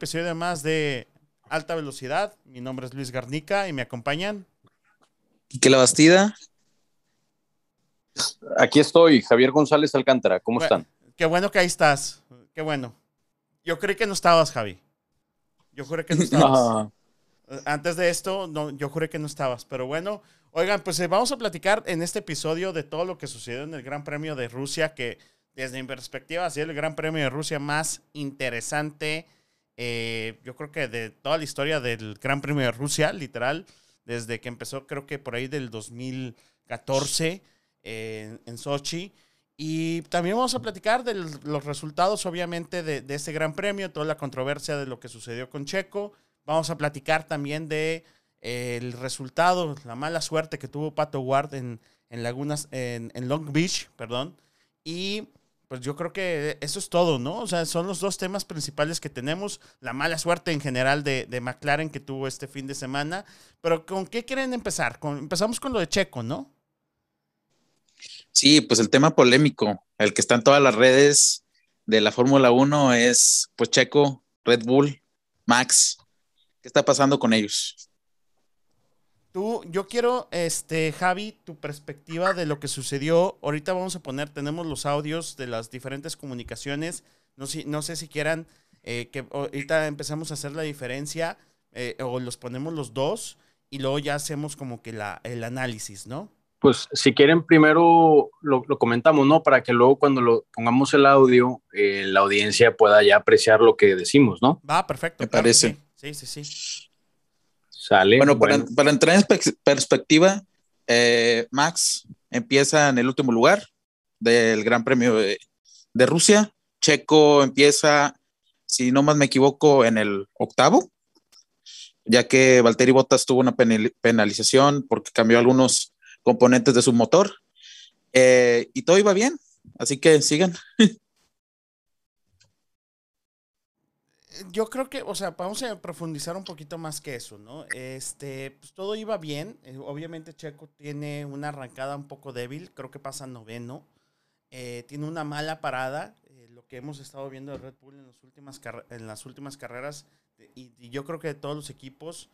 episodio más de Alta Velocidad. Mi nombre es Luis Garnica y me acompañan. ¿Y qué la Bastida? Aquí estoy, Javier González Alcántara. ¿Cómo están? Qué bueno que ahí estás. Qué bueno. Yo creí que no estabas, Javi. Yo juré que no estabas. Antes de esto, no, yo juré que no estabas. Pero bueno, oigan, pues eh, vamos a platicar en este episodio de todo lo que sucedió en el Gran Premio de Rusia, que desde mi perspectiva ha sido el Gran Premio de Rusia más interesante eh, yo creo que de toda la historia del Gran Premio de Rusia, literal, desde que empezó, creo que por ahí del 2014 eh, en Sochi. Y también vamos a platicar de los resultados, obviamente, de, de, ese Gran Premio, toda la controversia de lo que sucedió con Checo. Vamos a platicar también de eh, el resultado, la mala suerte que tuvo Pato Ward en, en Lagunas, en Long Beach, perdón. Y pues yo creo que eso es todo, ¿no? O sea, son los dos temas principales que tenemos. La mala suerte en general de, de McLaren que tuvo este fin de semana. Pero ¿con qué quieren empezar? Empezamos con lo de Checo, ¿no? Sí, pues el tema polémico, el que está en todas las redes de la Fórmula 1 es, pues Checo, Red Bull, Max. ¿Qué está pasando con ellos? Tú, yo quiero, este, Javi, tu perspectiva de lo que sucedió. Ahorita vamos a poner, tenemos los audios de las diferentes comunicaciones. No, si, no sé si quieran eh, que ahorita empezamos a hacer la diferencia eh, o los ponemos los dos y luego ya hacemos como que la, el análisis, ¿no? Pues si quieren primero lo, lo comentamos, ¿no? Para que luego cuando lo pongamos el audio, eh, la audiencia pueda ya apreciar lo que decimos, ¿no? Va, perfecto. Me parece. Sí, sí, sí. Sale. Bueno, bueno. Para, para, entrar en perspectiva, eh, Max empieza en el último lugar del Gran Premio de, de, Rusia. Checo empieza, si no más me equivoco, en el octavo, ya que Valtteri Bottas tuvo una penalización porque cambió algunos componentes de su motor. Eh, y todo iba bien, así que sigan. yo creo que, o sea, vamos a profundizar un poquito más que eso, ¿no? Este, pues todo iba bien. Eh, obviamente Checo tiene una arrancada un poco débil, creo que pasa noveno. Eh, tiene una mala parada, eh, lo que hemos estado viendo de Red Bull en, las últimas en las últimas carreras. Y, yo creo que de todos los equipos,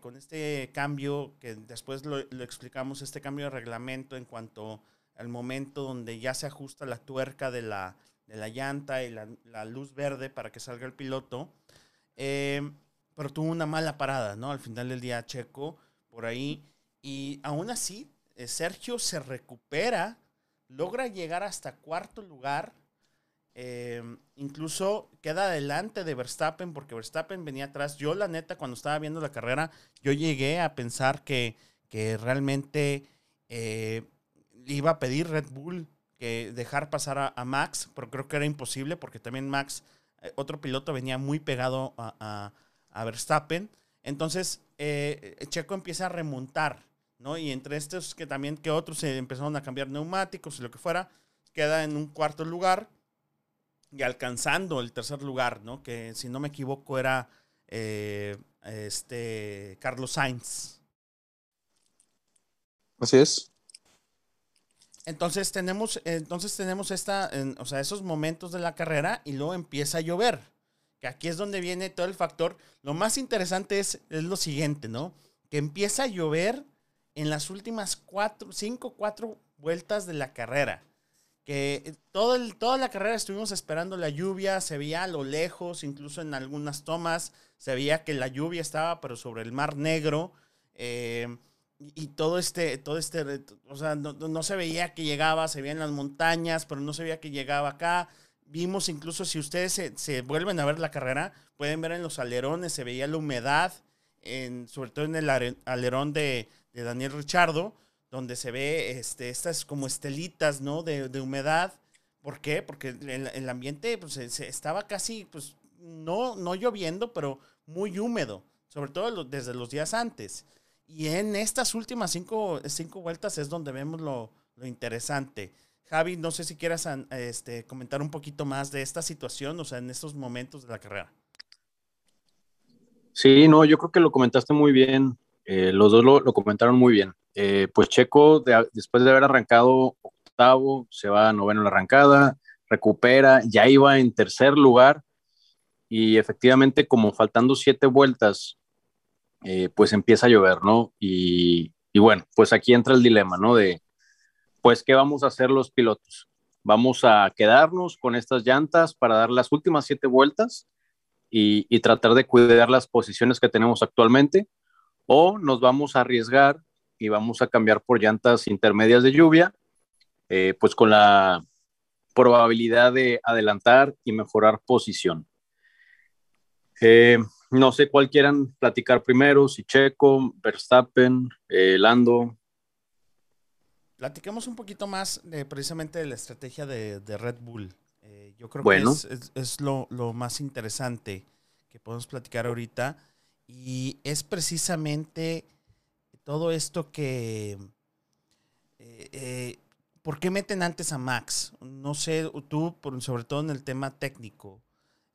con este cambio, que después lo, lo, explicamos, este cambio de reglamento en cuanto al momento donde ya se ajusta la tuerca de la, de la llanta y la, la, luz verde para que salga el piloto. Eh, pero tuvo una mala parada, ¿no? Al final del día, Checo, por ahí. Y aún así, eh, Sergio se recupera, logra llegar hasta cuarto lugar. Eh, incluso queda delante de Verstappen porque Verstappen venía atrás. Yo, la neta, cuando estaba viendo la carrera, yo llegué a pensar que, que realmente iba a pedir Red Bull dejar pasar a, Max, pero creo que era imposible porque también Max, eh, otro piloto, venía muy pegado a, a, Verstappen. Entonces, eh, Checo empieza a remontar, ¿no? Y entre estos que también que otros se empezaron a cambiar neumáticos y lo que fuera, queda en un cuarto lugar y alcanzando el tercer lugar, ¿no? Que si no me equivoco era eh, este Carlos Sainz. Así es. Entonces tenemos, entonces tenemos esta, en, o sea, esos momentos de la carrera y luego empieza a llover. Que aquí es donde viene todo el factor. Lo más interesante es, es lo siguiente, ¿no? Que empieza a llover en las últimas cuatro, cinco, cuatro vueltas de la carrera. Que todo el, toda la carrera estuvimos esperando la lluvia, se veía a lo lejos, incluso en algunas tomas, se veía que la lluvia estaba, pero sobre el mar negro. Eh, y todo este, todo este, o sea, no, no, se veía que llegaba, se veía en las montañas, pero no se veía que llegaba acá. Vimos incluso, si ustedes se, se vuelven a ver la carrera, pueden ver en los alerones, se veía la humedad, en, sobre todo en el alerón de, Daniel Richardo, donde se ve este, estas como estelitas, ¿no? De, de humedad. ¿Por qué? Porque el, el ambiente pues, se, estaba casi, pues, no, no lloviendo, pero muy húmedo, sobre todo desde los días antes. Y en estas últimas cinco, cinco vueltas es donde vemos lo, lo, interesante. Javi, no sé si quieras este, comentar un poquito más de esta situación, o sea, en estos momentos de la carrera. Sí, no, yo creo que lo comentaste muy bien. Eh, los dos lo, lo, comentaron muy bien. Eh, pues Checo, de, después de haber arrancado octavo, se va a noveno en la arrancada, recupera, ya iba en tercer lugar y efectivamente como faltando siete vueltas, eh, pues empieza a llover, ¿no? Y, bueno, pues aquí entra el dilema, ¿no? De, pues, ¿qué vamos a hacer los pilotos? ¿Vamos a quedarnos con estas llantas para dar las últimas siete vueltas y, y tratar de cuidar las posiciones que tenemos actualmente? ¿O nos vamos a arriesgar y vamos a cambiar por llantas intermedias de lluvia, eh, pues con la probabilidad de adelantar y mejorar posición. Eh, no sé cuál quieran platicar primero, si Checo, Verstappen, eh, Lando. Platiquemos un poquito más de, precisamente de la estrategia de, Red Bull. yo creo que es, es, lo, lo, más interesante que podemos platicar ahorita y es precisamente todo esto que... Eh, eh, ¿Por qué meten antes a Max? No sé, tú, sobre todo en el tema técnico,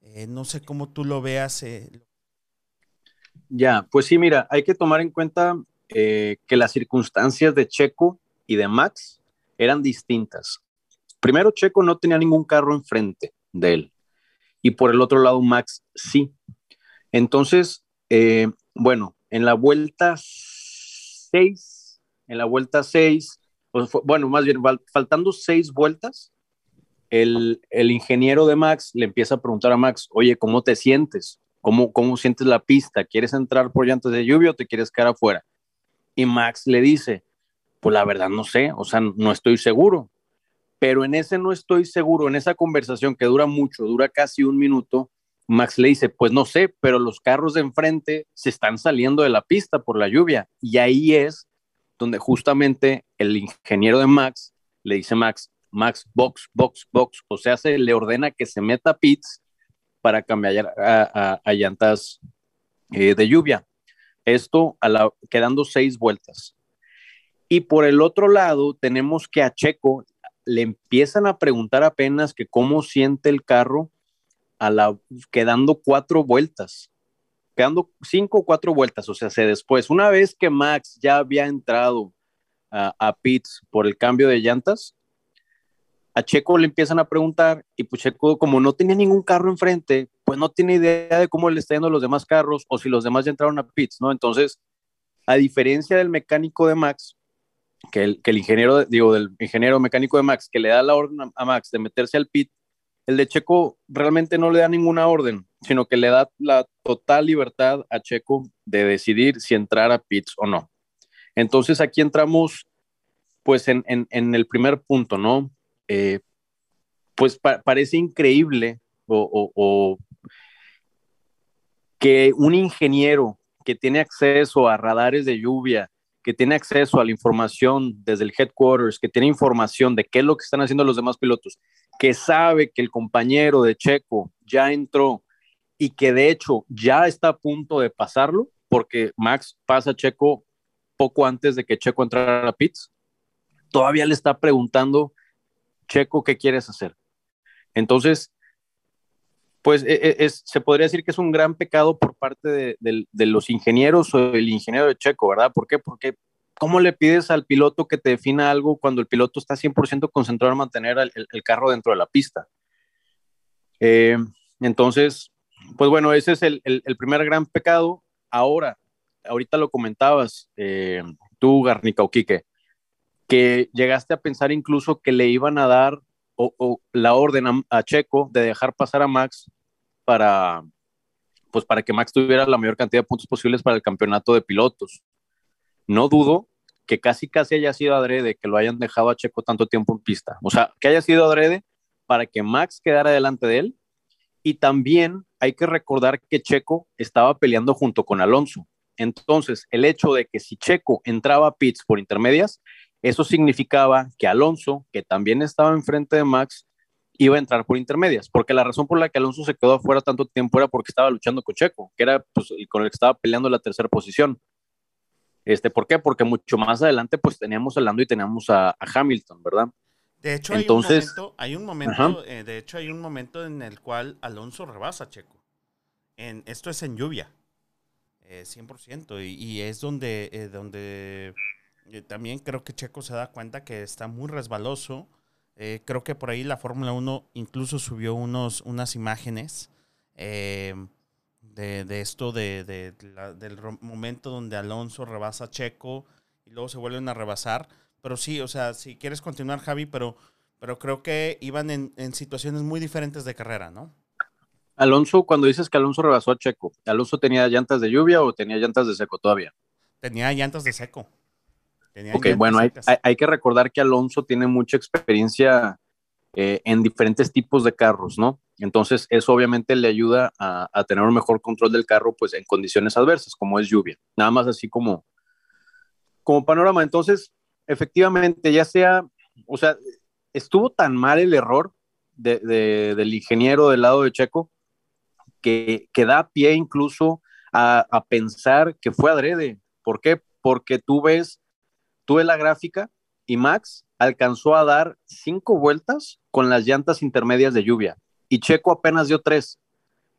eh, no sé cómo tú lo veas. Ya, pues sí, mira, hay que tomar en cuenta que las circunstancias de Checo y de Max eran distintas. Primero, Checo no tenía ningún carro enfrente de él y por el otro lado, Max sí. Entonces, bueno, en la vuelta 6, en la vuelta 6, bueno, más bien, faltando seis vueltas, el, el, ingeniero de Max le empieza a preguntar a Max, oye, ¿cómo te sientes? ¿Cómo, ¿Cómo sientes la pista? ¿Quieres entrar por llantas de lluvia o te quieres quedar afuera? Y Max le dice, pues la verdad no sé, o sea, no estoy seguro. Pero en ese no estoy seguro, en esa conversación que dura mucho, dura casi un minuto, Max le dice, pues no sé, pero los carros de enfrente se están saliendo de la pista por la lluvia. Y ahí es donde justamente el ingeniero de Max le dice Max, Max, box, box, box. O sea, se le ordena que se meta pits para cambiar a, llantas eh, de lluvia. Esto quedando seis vueltas. Y por el otro lado, tenemos que a Checo le empiezan a preguntar apenas que cómo siente el carro a la, quedando cuatro vueltas, quedando cinco o cuatro vueltas, o sea, se después, una vez que Max ya había entrado a, a Pitts por el cambio de llantas, a Checo le empiezan a preguntar y pues Checo como no tenía ningún carro enfrente, pues no tiene idea de cómo le está yendo los demás carros o si los demás ya entraron a pits, ¿no? Entonces, a diferencia del mecánico de Max, que el, que el ingeniero, digo, del ingeniero mecánico de Max, que le da la orden a, a Max de meterse al pit, el de Checo realmente no le da ninguna orden, sino que le da la total libertad a Checo de decidir si entrar a pits o no. Entonces aquí entramos pues en, el primer punto, ¿no? Eh, pues parece increíble que un ingeniero que tiene acceso a radares de lluvia, que tiene acceso a la información desde el headquarters, que tiene información de qué es lo que están haciendo los demás pilotos, que sabe que el compañero de Checo ya entró y que de hecho ya está a punto de pasarlo, porque Max pasa a Checo poco antes de que Checo entrara a pits, todavía le está preguntando, Checo, ¿qué quieres hacer? Entonces, pues e, e, se podría decir que es un gran pecado por parte de, los ingenieros o el ingeniero de Checo, ¿verdad? ¿Por qué? Porque ¿cómo le pides al piloto que te defina algo cuando el piloto está 100% concentrado en mantener el, carro dentro de la pista? Eh, entonces, pues bueno, ese es el, primer gran pecado. Ahora, ahorita lo comentabas eh, tú, Garnica o Quique, que llegaste a pensar incluso que le iban a dar o, la orden a, Checo de dejar pasar a Max para, pues para que Max tuviera la mayor cantidad de puntos posibles para el campeonato de pilotos. No dudo que casi casi haya sido adrede que lo hayan dejado a Checo tanto tiempo en pista. O sea, que haya sido adrede para que Max quedara delante de él. Y también hay que recordar que Checo estaba peleando junto con Alonso. Entonces, el hecho de que si Checo entraba a pits por intermedias, eso significaba que Alonso, que también estaba enfrente de Max, iba a entrar por intermedias, porque la razón por la que Alonso se quedó afuera tanto tiempo era porque estaba luchando con Checo, que era pues, con el que estaba peleando la tercera posición. Este, ¿Por qué? Porque mucho más adelante pues teníamos a Lando y teníamos a, Hamilton, ¿verdad? De hecho, Entonces, hay un momento, hay un momento eh, de hecho hay un momento en el cual Alonso rebasa a Checo. En, esto es en lluvia, 100%, eh, y, y, es donde, eh, donde también creo que Checo se da cuenta que está muy resbaloso. Eh, creo que por ahí la Fórmula 1 incluso subió unos, unas imágenes eh, de, esto de, del momento donde Alonso rebasa a Checo y luego se vuelven a rebasar. Pero sí, o sea, si quieres continuar, Javi, pero, pero creo que iban en, en situaciones muy diferentes de carrera, ¿no? Alonso, cuando dices que Alonso rebasó a Checo, ¿Alonso tenía llantas de lluvia o tenía llantas de seco todavía? Tenía llantas de seco. Ok, bueno, hay, hay, que recordar que Alonso tiene mucha experiencia eh, en diferentes tipos de carros, ¿no? Entonces, eso obviamente le ayuda a, a, tener un mejor control del carro, pues en condiciones adversas, como es lluvia. Nada más así como, como panorama. Entonces, efectivamente, ya sea, o sea, estuvo tan mal el error de, de, del ingeniero del lado de Checo que, que da pie incluso a, a, pensar que fue adrede. ¿Por qué? Porque tú ves, tú ves la gráfica y Max alcanzó a dar cinco vueltas con las llantas intermedias de lluvia y Checo apenas dio tres.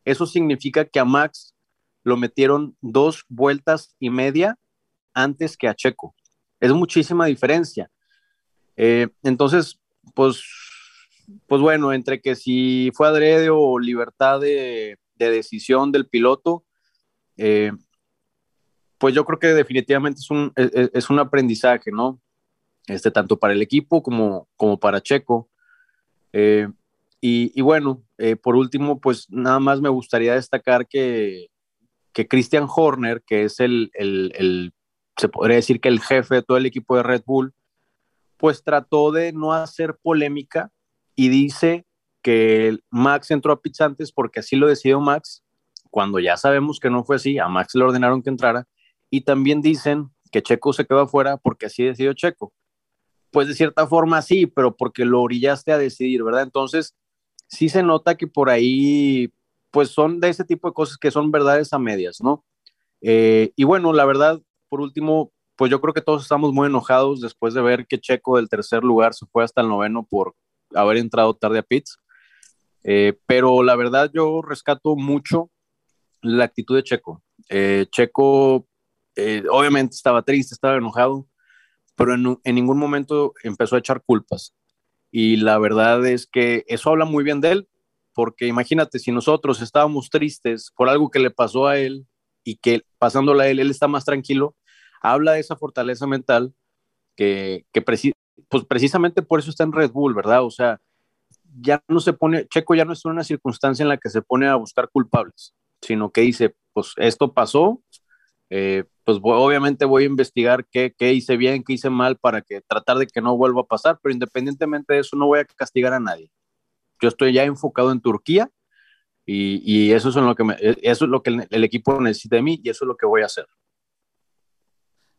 Eso significa que a Max lo metieron dos vueltas y media antes que a Checo. Es muchísima diferencia. Eh, entonces, pues, pues bueno, entre que si fue adrede o libertad de, decisión del piloto, eh, pues yo creo que definitivamente es un, es, un aprendizaje, ¿no? Este, tanto para el equipo como, como para Checo. Eh, y, bueno, por último, pues nada más me gustaría destacar que, que Christian Horner, que es el, el, se podría decir que el jefe de todo el equipo de Red Bull, pues trató de no hacer polémica y dice que Max entró a pits antes porque así lo decidió Max, cuando ya sabemos que no fue así, a Max le ordenaron que entrara, y también dicen que Checo se quedó afuera porque así decidió Checo. Pues de cierta forma sí, pero porque lo orillaste a decidir, ¿verdad? Entonces, sí se nota que por ahí, pues son de ese tipo de cosas que son verdades a medias, ¿no? Eh, y bueno, la verdad, por último, pues yo creo que todos estamos muy enojados después de ver que Checo del tercer lugar se fue hasta el noveno por haber entrado tarde a pits. Eh, pero la verdad yo rescato mucho la actitud de Checo. Eh, Checo eh, obviamente estaba triste, estaba enojado, pero en, ningún momento empezó a echar culpas. Y la verdad es que eso habla muy bien de él, porque imagínate, si nosotros estábamos tristes por algo que le pasó a él y que pasándole a él, él está más tranquilo, habla de esa fortaleza mental que, que pues precisamente por eso está en Red Bull, ¿verdad? O sea, ya no se pone, Checo ya no está en una circunstancia en la que se pone a buscar culpables, sino que dice, pues esto pasó, eh, pues obviamente voy a investigar qué, qué, hice bien, qué hice mal para que tratar de que no vuelva a pasar, pero independientemente de eso no voy a castigar a nadie. Yo estoy ya enfocado en Turquía y, y eso, es lo que me, eso es lo que el, el equipo necesita de mí y eso es lo que voy a hacer.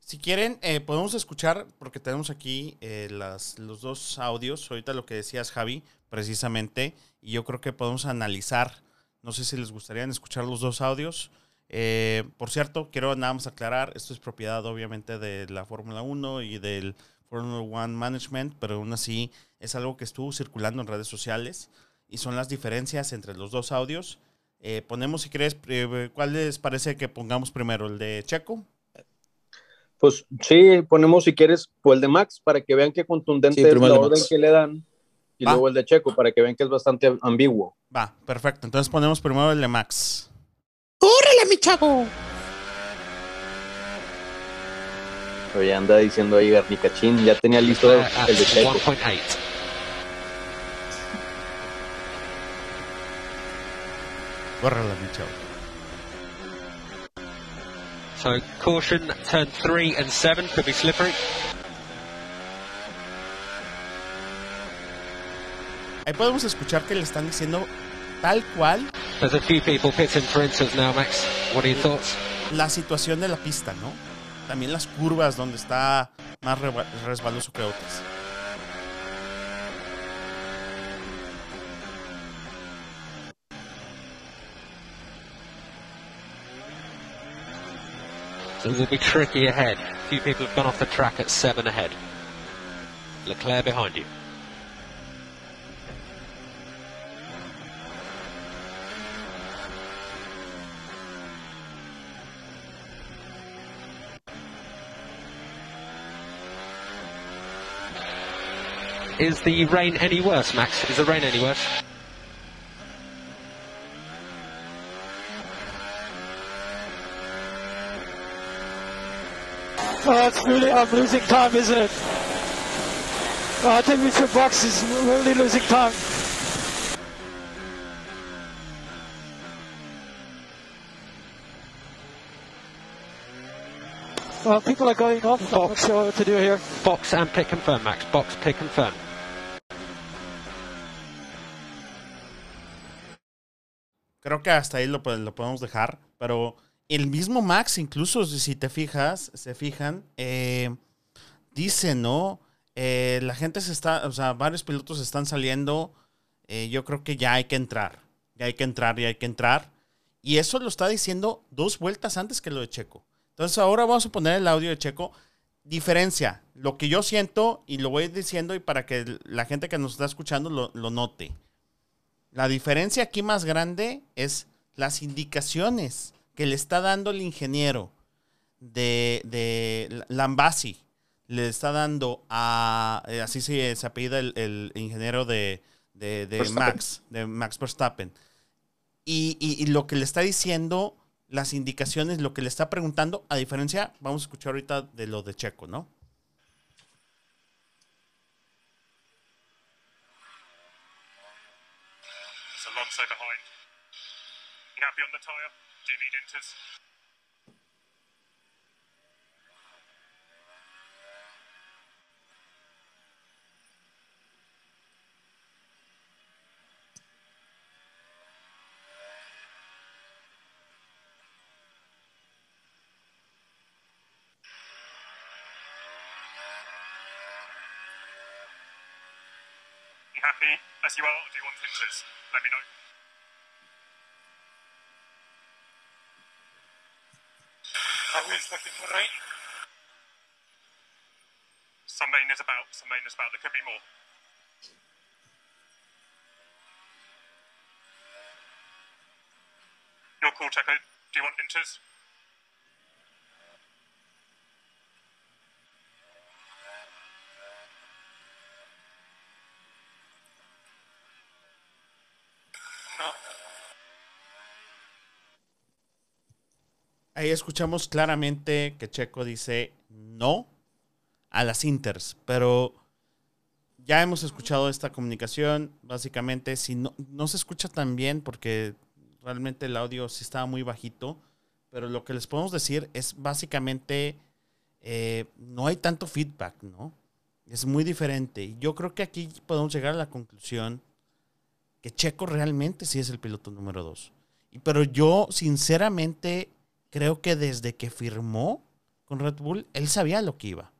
Si quieren, eh, podemos escuchar, porque tenemos aquí eh, las, los dos audios, ahorita lo que decías Javi, precisamente, y yo creo que podemos analizar, no sé si les gustaría escuchar los dos audios. Eh, por cierto, quiero nada más aclarar, esto es propiedad obviamente de la Fórmula 1 y del Fórmula 1 Management, pero aún así es algo que estuvo circulando en redes sociales y son las diferencias entre los dos audios. ponemos, si quieres, ¿cuál les parece que pongamos primero? ¿El de Checo? Pues sí, ponemos si quieres pues el de Max para que vean qué contundente es la orden que le dan y luego el de Checo para que vean que es bastante ambiguo. Va, perfecto. Entonces ponemos primero el de Max. ¡Órale, mi chavo! Oye, anda diciendo ahí Garnicachín, ya tenía listo el de Checo. Mi chavo. So caution, turn 3 and 7 could be slippery. Ahí podemos escuchar que le están diciendo tal cual. There's a few people pitting for instance now, Max. What are your thoughts? La situación de la pista, ¿no? También las curvas donde está más resbaloso que otras. So it will be tricky ahead. A few people have gone off the track at seven ahead. Leclerc behind you. Is the rain any worse, Max? Is the rain any worse? Oh, it's really, I'm losing time, isn't it? Oh, I think Mr. Box is really losing time. Well, people are going off. I'm not sure what to do here. Box and pit confirm, Max. Box, pit confirm. Creo que hasta ahí lo, lo podemos dejar, pero el mismo Max, incluso si te fijas, se fijan, eh, dice, ¿no? Eh, la gente se está, o sea, varios pilotos están saliendo, eh, yo creo que ya hay que entrar, ya hay que entrar, ya hay que entrar. Y eso lo está diciendo dos vueltas antes que lo de Checo. Entonces ahora vamos a poner el audio de Checo. Diferencia, lo que yo siento y lo voy diciendo y para que la gente que nos está escuchando lo, lo note. La diferencia aquí más grande es las indicaciones que le está dando el ingeniero de, de Lambasi. Le está dando a. eh, Así se, se apellida el, el ingeniero de, de- de Verstappen. Max, de Max Verstappen. Y, y- y lo que le está diciendo, las indicaciones, lo que le está preguntando, a diferencia, vamos a escuchar ahorita de lo de Checo, ¿no? Behind. On the? Do you need? Happy as you are, or do you want inters? Let me know. Always looking for right. Some main is about, some main is about. There could be more. Your call, Checo. Do you want inters? Ahí escuchamos claramente que Checo dice no a las Inters, pero ya hemos escuchado esta comunicación. Básicamente, si no, no se escucha tan bien, porque realmente el audio sí estaba muy bajito, pero lo que les podemos decir es básicamente eh, no hay tanto feedback, ¿no? Es muy diferente. Yo creo que aquí podemos llegar a la conclusión que Checo realmente sí es el piloto número dos. Pero yo, sinceramente, creo que desde que firmó con Red Bull, él sabía lo que iba.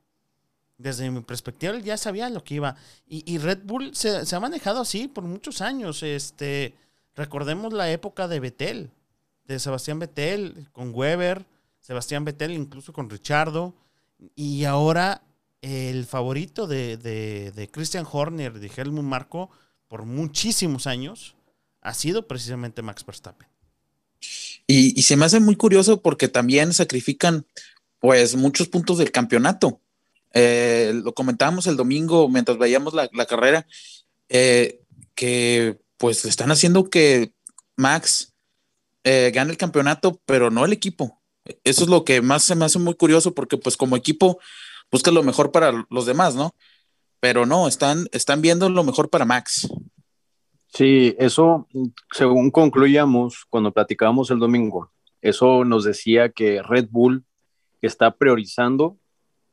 Desde mi perspectiva, él ya sabía lo que iba. Y, Red Bull se, ha manejado así por muchos años. Este, recordemos la época de Vettel, de Sebastián Vettel, con Weber, Sebastián Vettel, incluso con Richardo. Y ahora el favorito de, de- de Christian Horner, de Helmut Marco, por muchísimos años, ha sido precisamente Max Verstappen. Y, se me hace muy curioso porque también sacrifican pues muchos puntos del campeonato. Eh, lo comentábamos el domingo mientras veíamos la, carrera, eh, que pues están haciendo que Max eh, gane el campeonato, pero no el equipo. Eso es lo que más se me hace muy curioso porque pues como equipo busca lo mejor para los demás, ¿no? Pero no, están, están viendo lo mejor para Max. Sí, eso, según concluíamos cuando platicábamos el domingo, eso nos decía que Red Bull está priorizando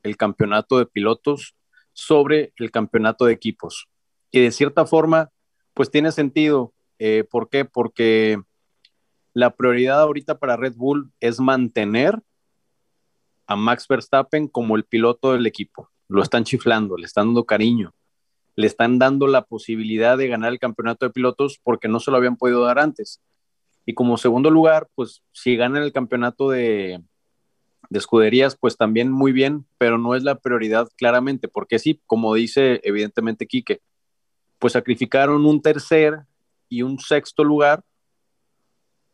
el campeonato de pilotos sobre el campeonato de equipos. Y de cierta forma, pues tiene sentido. Eh, ¿Por qué? Porque la prioridad ahorita para Red Bull es mantener a Max Verstappen como el piloto del equipo. Lo están chiflando, le están dando cariño le están dando la posibilidad de ganar el campeonato de pilotos porque no se lo habían podido dar antes. Y como segundo lugar, pues si ganan el campeonato de, de escuderías, pues también muy bien, pero no es la prioridad claramente, porque sí, como dice evidentemente Quique, pues sacrificaron un tercer y un sexto lugar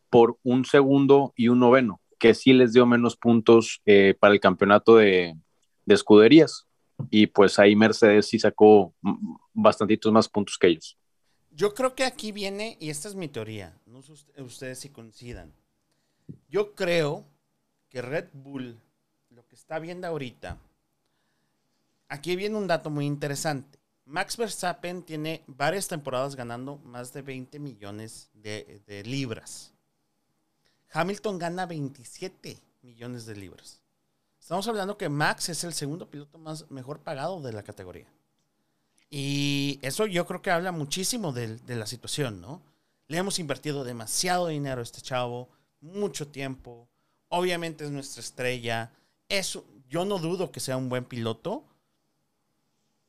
por un segundo y un noveno, que sí les dio menos puntos eh, para el campeonato de escuderías y pues ahí Mercedes sí sacó bastantitos más puntos que ellos. Yo creo que aquí viene, y esta es mi teoría, no sé ustedes si coincidan. Yo creo que Red Bull lo que está viendo ahorita, aquí viene un dato muy interesante. Max Verstappen tiene varias temporadas ganando más de 20 millones de, de libras. Hamilton gana 27 millones de libras. Estamos hablando que Max es el segundo piloto más mejor pagado de la categoría. Y eso yo creo que habla muchísimo de, la situación, ¿no? Le hemos invertido demasiado dinero a este chavo, mucho tiempo. Obviamente es nuestra estrella. Eso, yo no dudo que sea un buen piloto.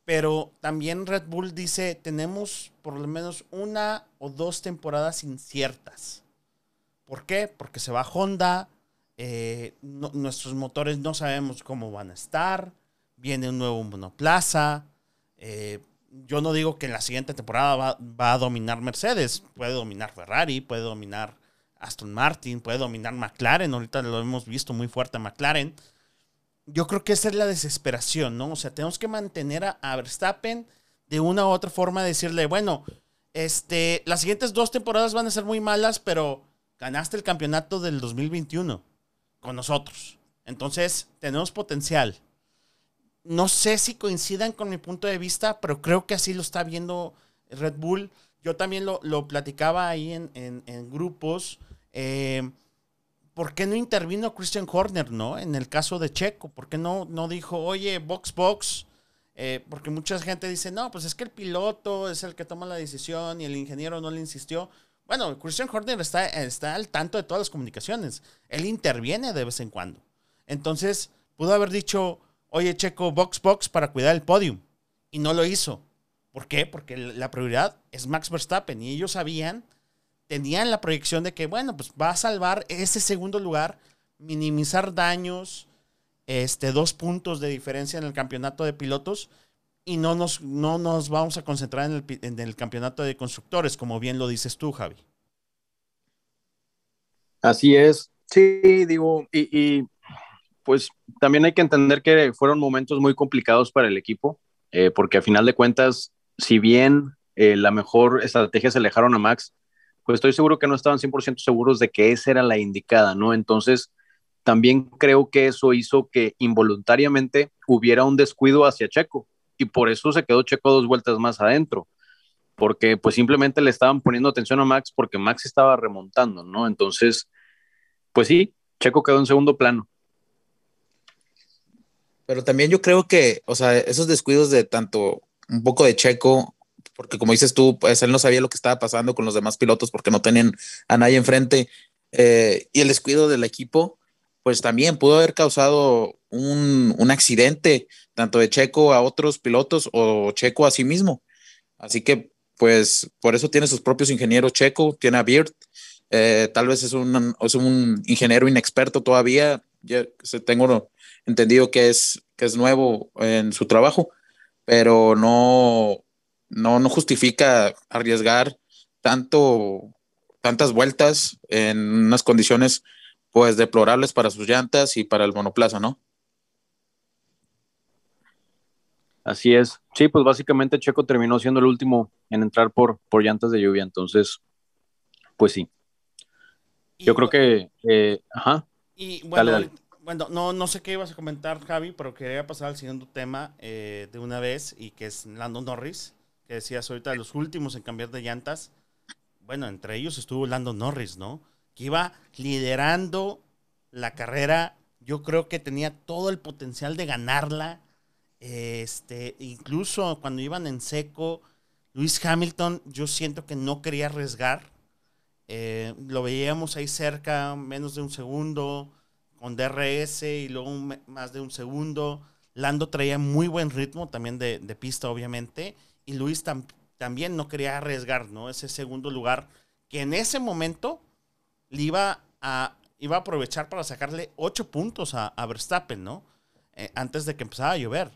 Pero también Red Bull dice, tenemos por lo menos una o dos temporadas inciertas. ¿Por qué? Porque se va Honda, eh, nuestros motores no sabemos cómo van a estar, viene un nuevo monoplaza. eh, yo no digo que en la siguiente temporada va, va a dominar Mercedes, puede dominar Ferrari, puede dominar Aston Martin, puede dominar McLaren, ahorita lo hemos visto muy fuerte a McLaren. Yo creo que esa es la desesperación, ¿no? O sea, tenemos que mantener a, a Verstappen de una u otra forma, decirle, bueno, este, las siguientes dos temporadas van a ser muy malas, pero ganaste el campeonato del 2021 con nosotros. Entonces, tenemos potencial. No sé si coincidan con mi punto de vista, pero creo que así lo está viendo Red Bull. Yo también lo, lo platicaba ahí en, en- grupos. Eh, ¿Por qué no intervino Christian Horner, no? En el caso de Checo, ¿por qué no, no dijo, oye, box, box? Eh, porque mucha gente dice, no, pues es que el piloto es el que toma la decisión y el ingeniero no le insistió. Bueno, Christian Horner está, está al tanto de todas las comunicaciones. Él interviene de vez en cuando. Entonces, pudo haber dicho, oye, Checo, box, box para cuidar el podium. Y no lo hizo. ¿Por qué? Porque la prioridad es Max Verstappen. Y ellos sabían, tenían la proyección de que, bueno, pues va a salvar ese segundo lugar, minimizar daños, este, dos puntos de diferencia en el campeonato de pilotos y no nos, no nos vamos a concentrar en el, en el campeonato de constructores, como bien lo dices tú, Javi. Así es. Sí, digo, y, y, pues también hay que entender que fueron momentos muy complicados para el equipo, eh, porque a final de cuentas, si bien eh, la mejor estrategia se alejaron a Max, pues estoy seguro que no estaban 100% seguros de que esa era la indicada, ¿no? Entonces, también creo que eso hizo que involuntariamente hubiera un descuido hacia Checo, y por eso se quedó Checo dos vueltas más adentro porque pues simplemente le estaban poniendo atención a Max porque Max estaba remontando, ¿no? Entonces, pues sí, Checo quedó en segundo plano. Pero también yo creo que, o sea, esos descuidos de tanto un poco de Checo, porque como dices tú, pues él no sabía lo que estaba pasando con los demás pilotos porque no tenían a nadie enfrente, eh, y el descuido del equipo, pues también pudo haber causado un, un accidente, tanto de Checo a otros pilotos o Checo a sí mismo. Así que, pues, por eso tiene sus propios ingenieros Checo, tiene a Beard, eh, tal vez es un, es un ingeniero inexperto todavía, ya se- tengo entendido que es, que es nuevo en su trabajo, pero no, no, no justifica arriesgar tanto, tantas vueltas en unas condiciones pues deplorables para sus llantas y para el monoplaza, ¿no? Así es. Sí, pues básicamente Checo terminó siendo el último en entrar por, por llantas de lluvia, entonces, pues sí. Yo Y creo que, eh, ajá, Y bueno, Dale, dale. ahorita- bueno, no, no sé qué ibas a comentar, Javi, pero quería pasar al siguiente tema eh, de una vez y que es Lando Norris, que decías ahorita los últimos en cambiar de llantas. Bueno, entre ellos estuvo Lando Norris, ¿no? Que iba liderando la carrera. Yo creo que tenía todo el potencial de ganarla. Este, incluso cuando iban en seco, Luis Hamilton, yo siento que no quería arriesgar. Eh, lo veíamos ahí cerca, menos de un segundo, con DRS y luego más de un segundo. Lando traía muy buen ritmo también de, pista, obviamente. Y Luis tam- también no quería arriesgar, ¿no? Ese segundo lugar, que en ese momento le iba a, iba a aprovechar para sacarle ocho puntos a, a Verstappen, ¿no? Eh, antes de que empezara a llover.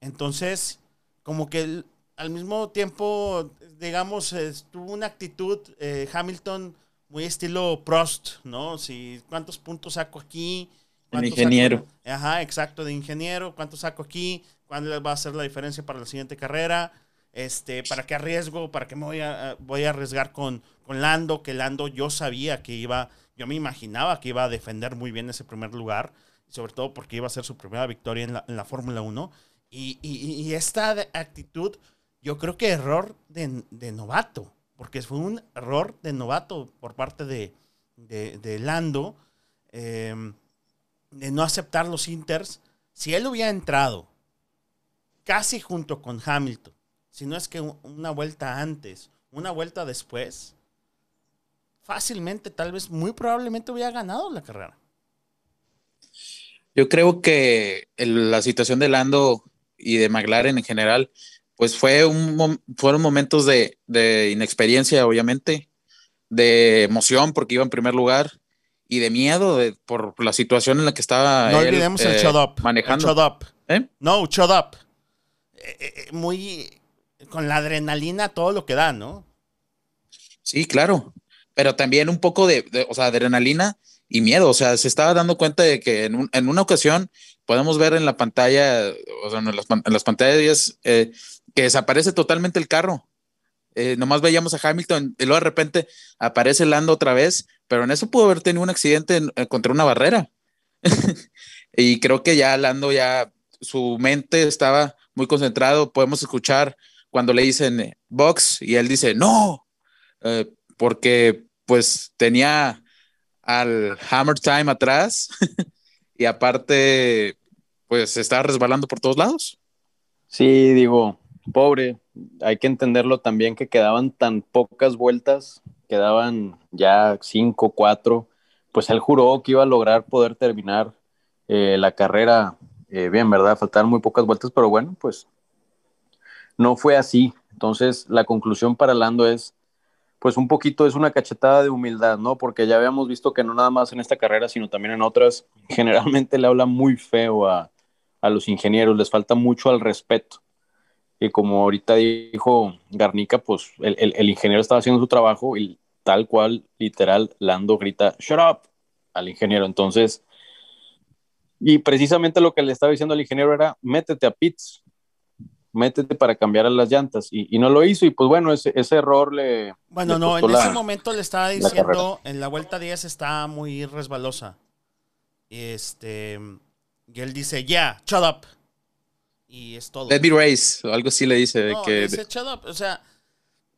Entonces, como que el- al mismo tiempo, digamos, eh, tuvo una actitud eh, Hamilton muy estilo Prost, ¿no? Si, ¿Cuántos puntos saco aquí? ¿Cuántos ingeniero. saco- Ajá, exacto, de ingeniero. ¿Cuánto saco aquí? ¿Cuándo va a ser la diferencia para la siguiente carrera? Este, ¿Para qué arriesgo? ¿Para qué me voy a, voy a arriesgar con, con Lando? Que Lando yo sabía que iba, yo me imaginaba que iba a defender muy bien ese primer lugar. sobre todo porque iba a ser su primera victoria en la, en la Fórmula 1. Y, y- esta actitud, yo creo que error de, de novato, porque fue un error de novato por parte de, de- Lando, eh, de no aceptar los inters. Si él hubiera entrado casi junto con Hamilton, si no es que una vuelta antes, una vuelta después, fácilmente, tal vez, muy probablemente hubiera ganado la carrera. Yo creo que el- la situación de Lando y de McLaren en general, pues fue un, fueron momentos de, de inexperiencia, obviamente, de emoción porque iba en primer lugar y de miedo de- por la situación en la que estaba No él, olvidemos el eh, shut up. manejando. El shut up. ¿Eh? No, shut up. Eh, muy con la adrenalina, todo lo que da, ¿no? Sí, claro, pero también un poco de, o sea, adrenalina y miedo, o sea, se estaba dando cuenta de que en, un- en una ocasión podemos ver en la pantalla, o sea, en las, en las pantallas, eh, que desaparece totalmente el carro. Eh, nomás veíamos a Hamilton y luego de repente aparece Lando otra vez, pero en eso pudo haber tenido un accidente en- eh, contra una barrera. y creo que ya Lando ya, su mente estaba muy concentrado, podemos escuchar cuando le dicen eh, box y él dice no, eh, porque pues tenía al Hammer Time atrás y aparte pues se estaba resbalando por todos lados. Sí, digo, pobre, hay que entenderlo también que quedaban tan pocas vueltas, quedaban ya cinco, cuatro, pues él juró que iba a lograr poder terminar eh, la carrera bien, ¿verdad? Faltaron muy pocas vueltas, pero bueno, pues no fue así. Entonces, la conclusión para Lando es, pues un poquito es una cachetada de humildad, ¿no? Porque ya habíamos visto que no nada más en esta carrera, sino también en otras, generalmente le habla muy feo a, a los ingenieros, les falta mucho al respeto. Y como ahorita dijo Garnica, pues el, el, ingeniero estaba haciendo su trabajo y tal cual, literal, Lando grita, shut up al ingeniero. Entonces, y precisamente lo que le estaba diciendo al ingeniero era, métete a pits, métete para cambiar a las llantas. Y, y no lo hizo y pues bueno, ese, ese error le... Bueno, le no, en ese momento le estaba diciendo, en la vuelta 10 está muy resbalosa. Y este, y él dice, ya, shut up. Y es todo. Let me race, o algo así le dice. de No, que, dice shut up. O sea,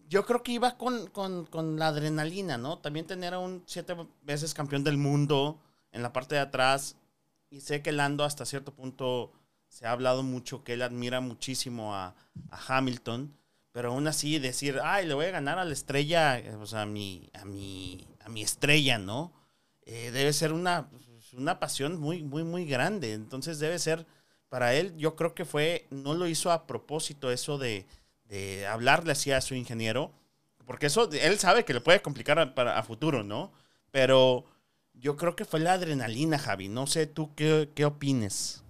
yo creo que iba con, con, con la adrenalina, ¿no? También tener a un siete veces campeón del mundo en la parte de atrás. Y sé que Lando hasta cierto punto se ha hablado mucho que él admira muchísimo a, a Hamilton. Pero aún así decir, ay, le voy a ganar a la estrella, eh, o sea, a mi, a mi, a mi estrella, ¿no? Eh, debe ser una, una pasión muy, muy, muy grande. Entonces debe ser, para él, yo creo que fue, no lo hizo a propósito eso de, de hablarle así a su ingeniero, porque eso él sabe que le puede complicar a, para, a futuro, ¿no? Pero yo creo que fue la adrenalina, Javi. No sé tú qué, qué opines.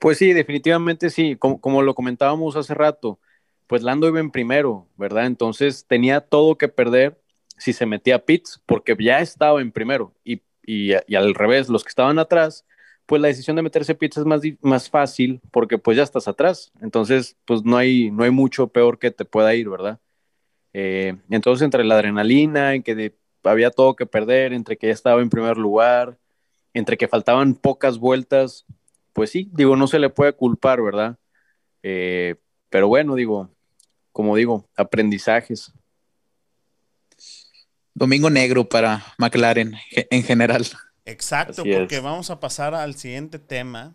Pues sí, definitivamente sí, como, como lo comentábamos hace rato, pues Lando iba en primero, ¿verdad? Entonces tenía todo que perder si se metía a pits, porque ya estaba en primero. Y, y, al revés, los que estaban atrás, pues la decisión de meterse a pits es más, más fácil porque pues ya estás atrás. Entonces, pues no hay, no hay mucho peor que te pueda ir, ¿verdad? Eh, entonces, entre la adrenalina, en que había todo que perder, entre que ya estaba en primer lugar, entre que faltaban pocas vueltas, pues sí, digo, no se le puede culpar, ¿verdad? Eh, pero bueno, digo, como digo, aprendizajes. Domingo negro para McLaren en general. Exacto, Así es. porque vamos a pasar al siguiente tema.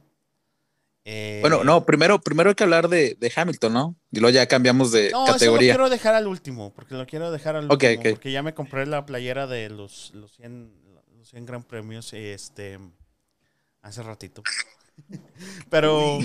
Eh, Bueno, no, primero, primero hay que hablar de, de Hamilton, ¿no? Y luego ya cambiamos de No, eso lo categoría. quiero dejar al último, porque lo quiero dejar al último, ok. porque ya me compré la playera de los, los, 100, los 100 Gran Premios este, hace ratito. pero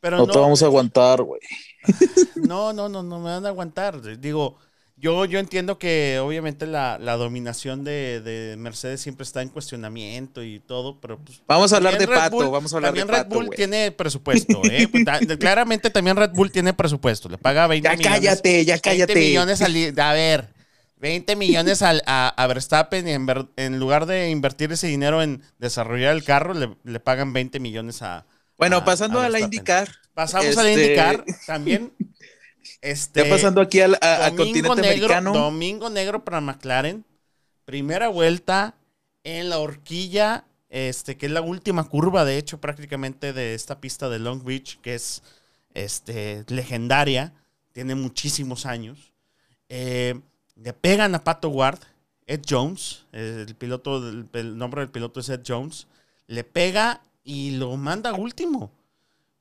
pero no, no, te vamos a aguantar, güey. no, no, no, no me van a aguantar. Digo, yo, yo entiendo que obviamente la, la dominación de, de Mercedes siempre está en cuestionamiento y todo, pero pues, Vamos a hablar de Red Pato, Bull- vamos a hablar de también Red Pato, Bull tiene presupuesto, ¿eh? Pues, ta- claramente también Red Bull tiene presupuesto. Le paga 20 Ya millones. cállate, ya 20 cállate. millones al, a ver, 20 millones al- a, a Verstappen y en, ver- en lugar de invertir ese dinero en desarrollar el carro, le, le pagan 20 millones a. Bueno, a- pasando a, la. IndyCar. Pasamos a la Este, IndyCar también. Este, Ya pasando aquí al continente negro, americano. Domingo negro para McLaren. Primera vuelta en la horquilla este, que es la última curva, de hecho, prácticamente de esta pista de Long Beach, que es este, legendaria, tiene muchísimos años. Eh, le pegan a Pato Ward, Ed Jones, el piloto, el nombre del piloto es Ed Jones, le pega y lo manda último.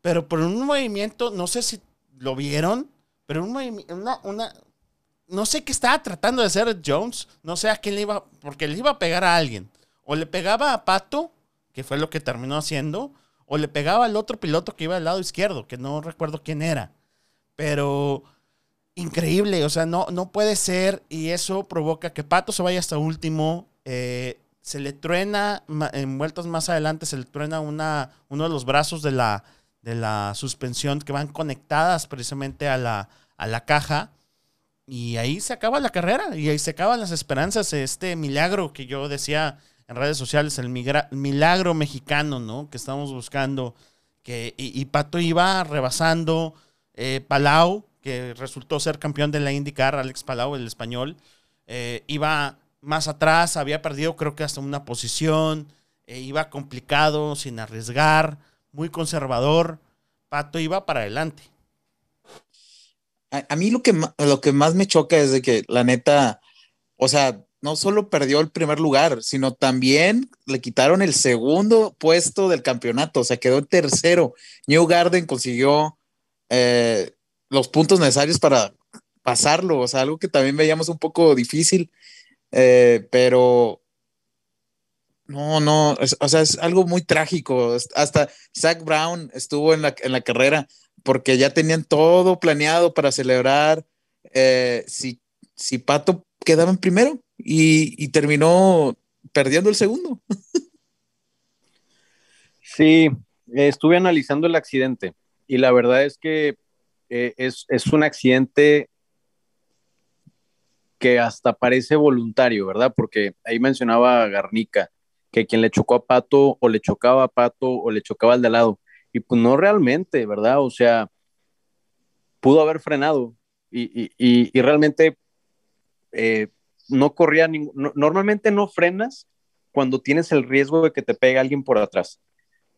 Pero por un movimiento, no sé si lo vieron, pero un movimi- una, una, no sé qué estaba tratando de hacer Ed Jones, no sé a quién le iba, porque le iba a pegar a alguien. O le pegaba a Pato, que fue lo que terminó haciendo, o le pegaba al otro piloto que iba al lado izquierdo, que no recuerdo quién era. Pero increíble, o sea, no, no puede ser y eso provoca que Pato se vaya hasta último. eh, se le truena, en vueltas más adelante, se le truena una, uno de los brazos de la, de la suspensión que van conectadas precisamente a la, a la caja. Y ahí se acaba la carrera y ahí se acaban las esperanzas. Este milagro que yo decía en redes sociales, el milagro mexicano, ¿no? Que estamos buscando. Que, y, y Pato iba rebasando. eh, Palau, que resultó ser campeón de la IndyCar, Alex Palau, el español, eh, iba más atrás, había perdido creo que hasta una posición, eh, iba complicado, sin arriesgar, muy conservador. Pato iba para adelante. A, mí lo que, lo que más me choca es de que la neta, o sea, no solo perdió el primer lugar, sino también le quitaron el segundo puesto del campeonato, o sea, quedó tercero. New Garden consiguió eh, los puntos necesarios para pasarlo, o sea, algo que también veíamos un poco difícil, eh, pero no, no, es- o sea, es algo muy trágico. Hasta Zach Brown estuvo en la, en la carrera porque ya tenían todo planeado para celebrar eh, si, si Pato quedaba en primero y, terminó perdiendo el segundo. Sí, estuve analizando el accidente y la verdad es que eh, es, es un accidente que hasta parece voluntario, ¿verdad? Porque ahí mencionaba a Garnica que quien le chocó a Pato o le chocaba a Pato o le chocaba al de lado. Y pues no realmente, ¿verdad? O sea, pudo haber frenado y, y, y, realmente eh, no corría, ningún- no- normalmente no frenas cuando tienes el riesgo de que te pegue alguien por atrás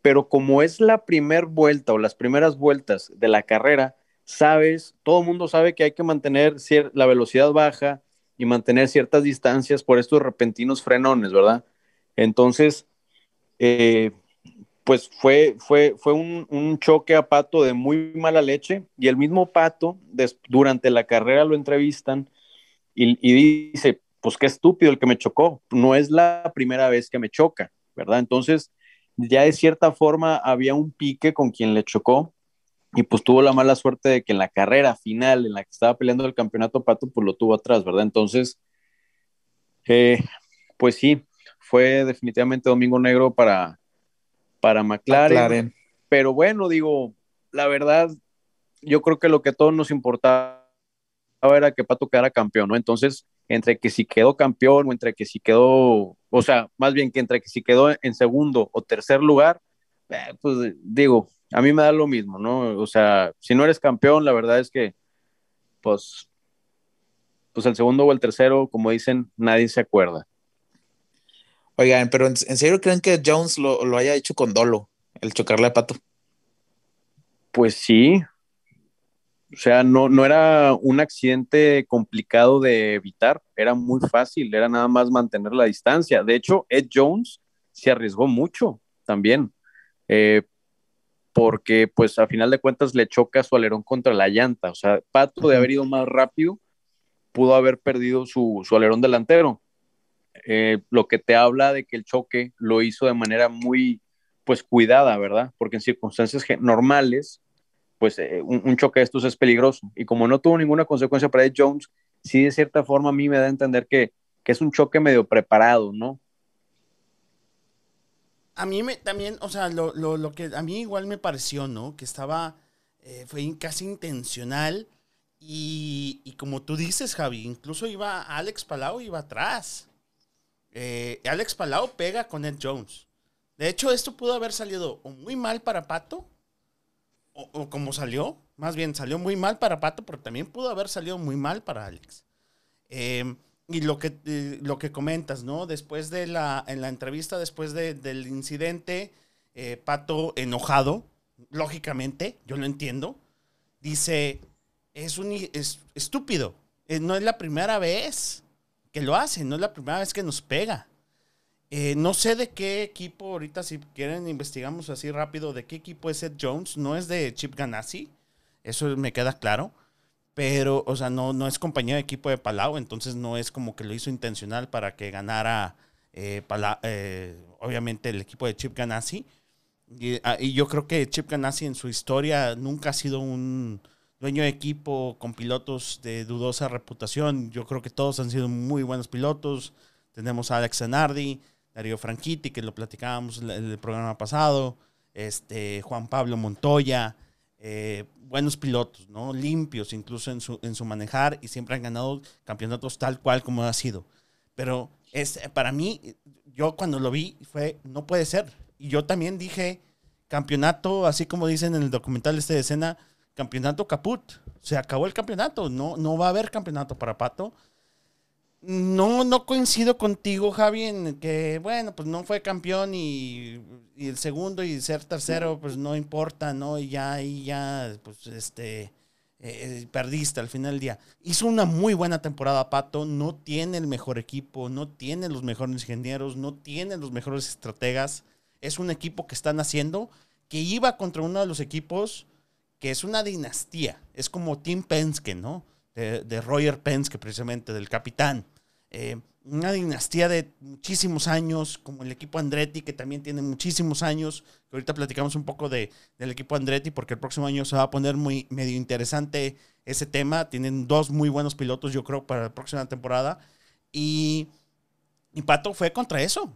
pero como es la primera vuelta o las primeras vueltas de la carrera, sabes, todo el mundo sabe que hay que mantener la velocidad baja y mantener ciertas distancias por estos repentinos frenones, ¿verdad? Entonces, eh, pues fue, fue, fue un, choque a Pato de muy mala leche y el mismo Pato, durante la carrera lo entrevistan y dice, pues qué estúpido el que me chocó, no es la primera vez que me choca, ¿verdad? Entonces, ya de cierta forma había un pique con quien le chocó y pues tuvo la mala suerte de que en la carrera final en la que estaba peleando el campeonato Pato, pues lo tuvo atrás, ¿verdad? Entonces, eh, pues sí, fue definitivamente domingo negro para, para McLaren, McLaren. pero bueno, digo, la verdad, yo creo que lo que a todos nos importaba era que Pato quedara campeón, ¿no? Entonces, entre que si quedó campeón o entre que si quedó, o sea, más bien que entre que si quedó en segundo o tercer lugar, eh, pues digo, a mí me da lo mismo, ¿no? O sea, si no eres campeón, la verdad es que, pues, pues el segundo o el tercero, como dicen, nadie se acuerda. Oigan, pero ¿en, en serio creen que Jones lo, lo haya hecho con dolo, el chocarle a Pato? Pues sí. O sea, no, no era un accidente complicado de evitar, era muy fácil, era nada más mantener la distancia. De hecho, Ed Jones se arriesgó mucho también, eh, porque pues a final de cuentas le choca su alerón contra la llanta. O sea, Pato de haber ido más rápido, pudo haber perdido su, su alerón delantero. Eh, lo que te habla de que el choque lo hizo de manera muy, pues cuidada, ¿verdad? Porque en circunstancias normales, pues eh, un, un choque de estos es peligroso. Y como no tuvo ninguna consecuencia para Ed Jones, sí de cierta forma a mí me da a entender que, que es un choque medio preparado, ¿no? A mí me, también, o sea, lo, lo, lo que a mí igual me pareció, ¿no? Que estaba, eh, fue casi intencional y, como tú dices, Javi, incluso iba Alex Palau iba atrás. Eh, Alex Palau pega con Ed Jones. De hecho, esto pudo haber salido muy mal para Pato, o, o como salió, más bien salió muy mal para Pato, pero también pudo haber salido muy mal para Alex. Eh, y lo que, eh, lo que comentas, ¿no? Después de la, en la entrevista, después de- del incidente, eh, Pato enojado, lógicamente, yo lo entiendo, dice, es un es estúpido, Eh, no es la primera vez que lo hace, no es la primera vez que nos pega. No sé de qué equipo, ahorita si quieren investigamos así rápido, de qué equipo es Ed Jones, no es de Chip Ganassi, eso me queda claro, pero, o sea, no, no es compañía de equipo de Palau, entonces no es como que lo hizo intencional para que ganara, eh, Pala- eh, obviamente, el equipo de Chip Ganassi. Y, ah, y yo creo que Chip Ganassi en su historia nunca ha sido un dueño de equipo con pilotos de dudosa reputación. Yo creo que todos han sido muy buenos pilotos. Tenemos a Alex Zanardi, Darío Franchitti, que lo platicábamos en el programa pasado, este, Juan Pablo Montoya, eh, buenos pilotos, ¿no? Limpios incluso en su, en su manejar y siempre han ganado campeonatos tal cual como ha sido. Pero es, para mí, yo cuando lo vi fue, no puede ser. Y yo también dije, campeonato, así como dicen en el documental este de escena, campeonato caput. Se acabó el campeonato. No, no va a haber campeonato para Pato. No, no coincido contigo, Javi, en que, bueno, pues no fue campeón y, el segundo y ser tercero, pues no importa, ¿no? Y ya, y ya, pues este, eh, perdiste al final del día. Hizo una muy buena temporada, Pato. No tiene el mejor equipo, no tiene los mejores ingenieros, no tiene los mejores estrategas. Es un equipo que están haciendo que iba contra uno de los equipos que es una dinastía. Es como Tim Penske, ¿no? De, Roger Penske, precisamente, del capitán. Eh, una dinastía de muchísimos años, como el equipo Andretti, que también tiene muchísimos años. Que ahorita platicamos un poco de, del equipo Andretti, porque el próximo año se va a poner muy medio interesante ese tema. Tienen dos muy buenos pilotos, yo creo, para la próxima temporada. Y, y Pato fue contra eso.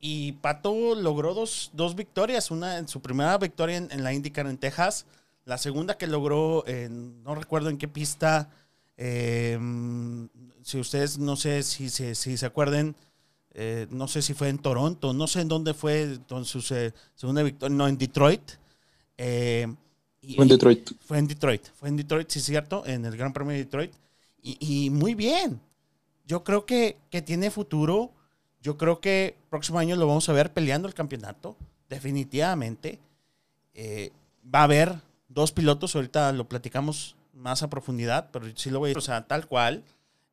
Y Pato logró dos, dos victorias. Una en su primera victoria en, en la IndyCar en Texas. La segunda que logró, en- no recuerdo en qué pista. Eh, si ustedes, no sé si, si, si se acuerden, eh, no sé si fue en Toronto, no sé en dónde fue su se- segunda victoria, no, en Detroit. Y- Fue en Detroit. Fue en Detroit, fue en Detroit, sí es cierto, en el Gran Premio de Detroit. Y, y muy bien. Yo creo que, que tiene futuro. Yo creo que próximo año lo vamos a ver peleando el campeonato, definitivamente. Eh, va a haber dos pilotos, ahorita lo platicamos más a profundidad, pero sí lo voy a o sea, tal cual.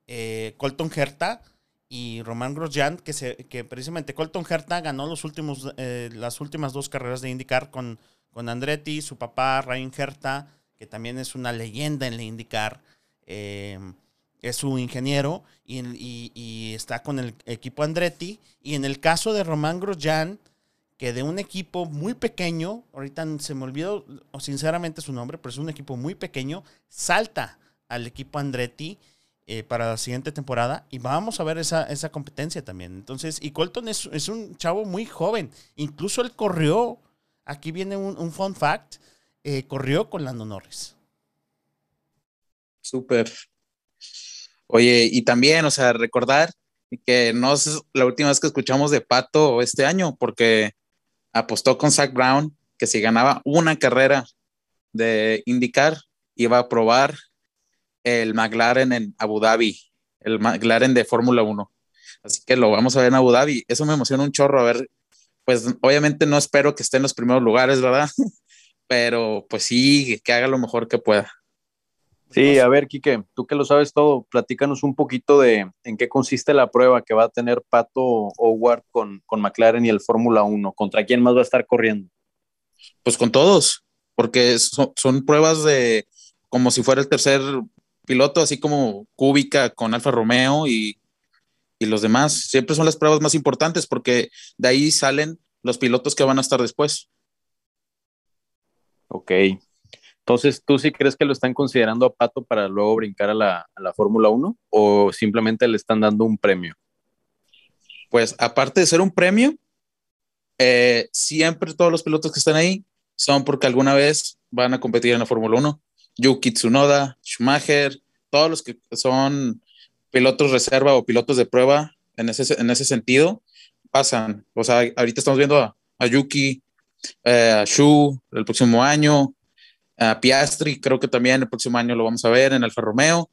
eh, Colton Herta y Román Grosjean, que, se, que precisamente Colton Herta ganó los últimos, eh, las últimas dos carreras de IndyCar con, con Andretti, su papá Ryan Herta, que también es una leyenda en la IndyCar, eh, es su ingeniero y, y- y está con el equipo Andretti. Y en el caso de Román Grosjean, que de un equipo muy pequeño, ahorita se me olvidó sinceramente su nombre, pero es un equipo muy pequeño, salta al equipo Andretti eh, para la siguiente temporada y vamos a ver esa, esa competencia también. Entonces, y Colton es, es un chavo muy joven, incluso él corrió, aquí viene un, un fun fact, eh, corrió con Lando Norris. Súper. Oye, y también, o sea, recordar que no es la última vez que escuchamos de Pato este año, porque apostó con Zach Brown que si ganaba una carrera de indicar, iba a probar el McLaren en Abu Dhabi, el McLaren de Fórmula 1. Así que lo vamos a ver en Abu Dhabi. Eso me emociona un chorro. A ver, pues obviamente no espero que esté en los primeros lugares, ¿verdad? Pero pues sí, que haga lo mejor que pueda. Sí, a ver, Quique, tú que lo sabes todo, platícanos un poquito de en qué consiste la prueba que va a tener Pato Howard con, con McLaren y el Fórmula 1. ¿Contra quién más va a estar corriendo? Pues con todos, porque son, son pruebas de como si fuera el tercer piloto, así como Cúbica con Alfa Romeo y, y los demás. Siempre son las pruebas más importantes porque de ahí salen los pilotos que van a estar después. Ok. Entonces, ¿tú sí crees que lo están considerando a Pato para luego brincar a la, Fórmula 1 o simplemente le están dando un premio? Pues aparte de ser un premio, eh, siempre todos los pilotos que están ahí son porque alguna vez van a competir en la Fórmula 1. Yuki Tsunoda, Schumacher, todos los que son pilotos reserva o pilotos de prueba en ese, en ese sentido pasan. O sea, ahorita estamos viendo a, a Yuki, eh, a Shu el próximo año, a Piastri, creo que también el próximo año lo vamos a ver en Alfa Romeo.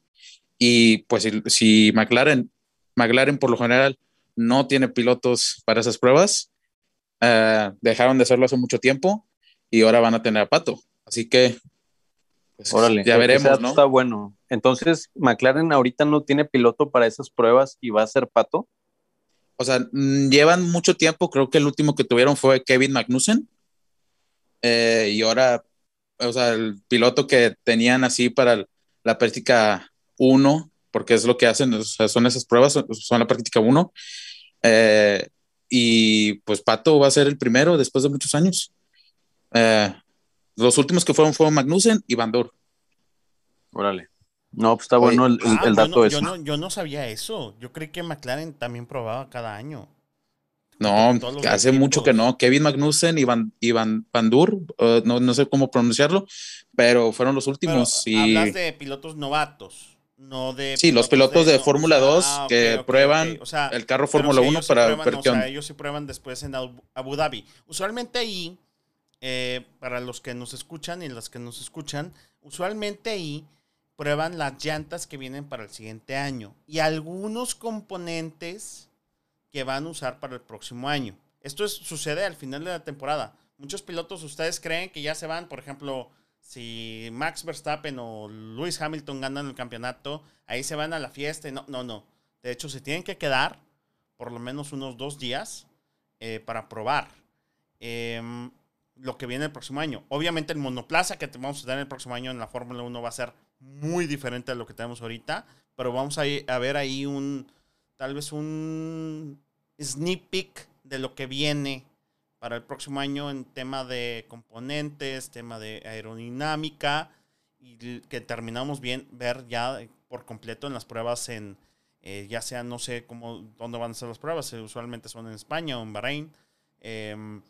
Y pues si, si McLaren McLaren por lo general no tiene pilotos para esas pruebas. Eh, dejaron de hacerlo hace mucho tiempo y ahora van a tener a Pato. Así que pues, Órale, ya veremos. Está bueno. Entonces, McLaren ahorita no tiene piloto para esas pruebas y va a ser Pato. O sea, mm, llevan mucho tiempo, creo que el último que tuvieron fue Kevin Magnussen. Eh, y ahora, o sea, el piloto que tenían así para la práctica 1, porque es lo que hacen, o sea, son esas pruebas, son, son la práctica 1. Eh, y pues Pato va a ser el primero después de muchos años. Eh, los últimos que fueron fueron Magnussen y Van Der. Órale. No, pues está Oye, bueno el, Ah, el yo dato no- ese. yo, no, yo no sabía eso. Yo creí que McLaren también probaba cada año. No, hace equipos. mucho que no. Kevin Magnussen y Van, y Van, Van no, no sé cómo pronunciarlo, pero fueron los Pero últimos. y hablas de pilotos novatos, no de... Sí, los pilotos de no, Fórmula o sea, 2 ah, que prueban ok. O sea, el carro Fórmula si 1 ellos sí para ver o sea, ellos sí prueban después en Abu Abu Dhabi. Usualmente ahí, eh, para los que nos escuchan y las que nos escuchan, usualmente ahí prueban las llantas que vienen para el siguiente año y algunos componentes que van a usar para el próximo año. Esto es- sucede al final de la temporada. Muchos pilotos, ustedes creen que ya se van, por ejemplo, si Max Verstappen o Lewis Hamilton ganan el campeonato, ahí se van a la fiesta. No, no, no. De hecho, se tienen que quedar por lo menos unos dos días eh, para probar em, lo que viene el próximo año. Obviamente el monoplaza que vamos a tener el próximo año en la Fórmula 1 va a ser muy diferente a lo que tenemos ahorita, pero vamos a, a ver ahí un, tal vez un sneak peek de lo que viene para el próximo año en tema de componentes, tema de aerodinámica, y que terminamos bien ver ya por completo en las pruebas en, eh, ya sea, no sé cómo, dónde van a ser las pruebas, eh, usualmente son en España o en Bahrein, em,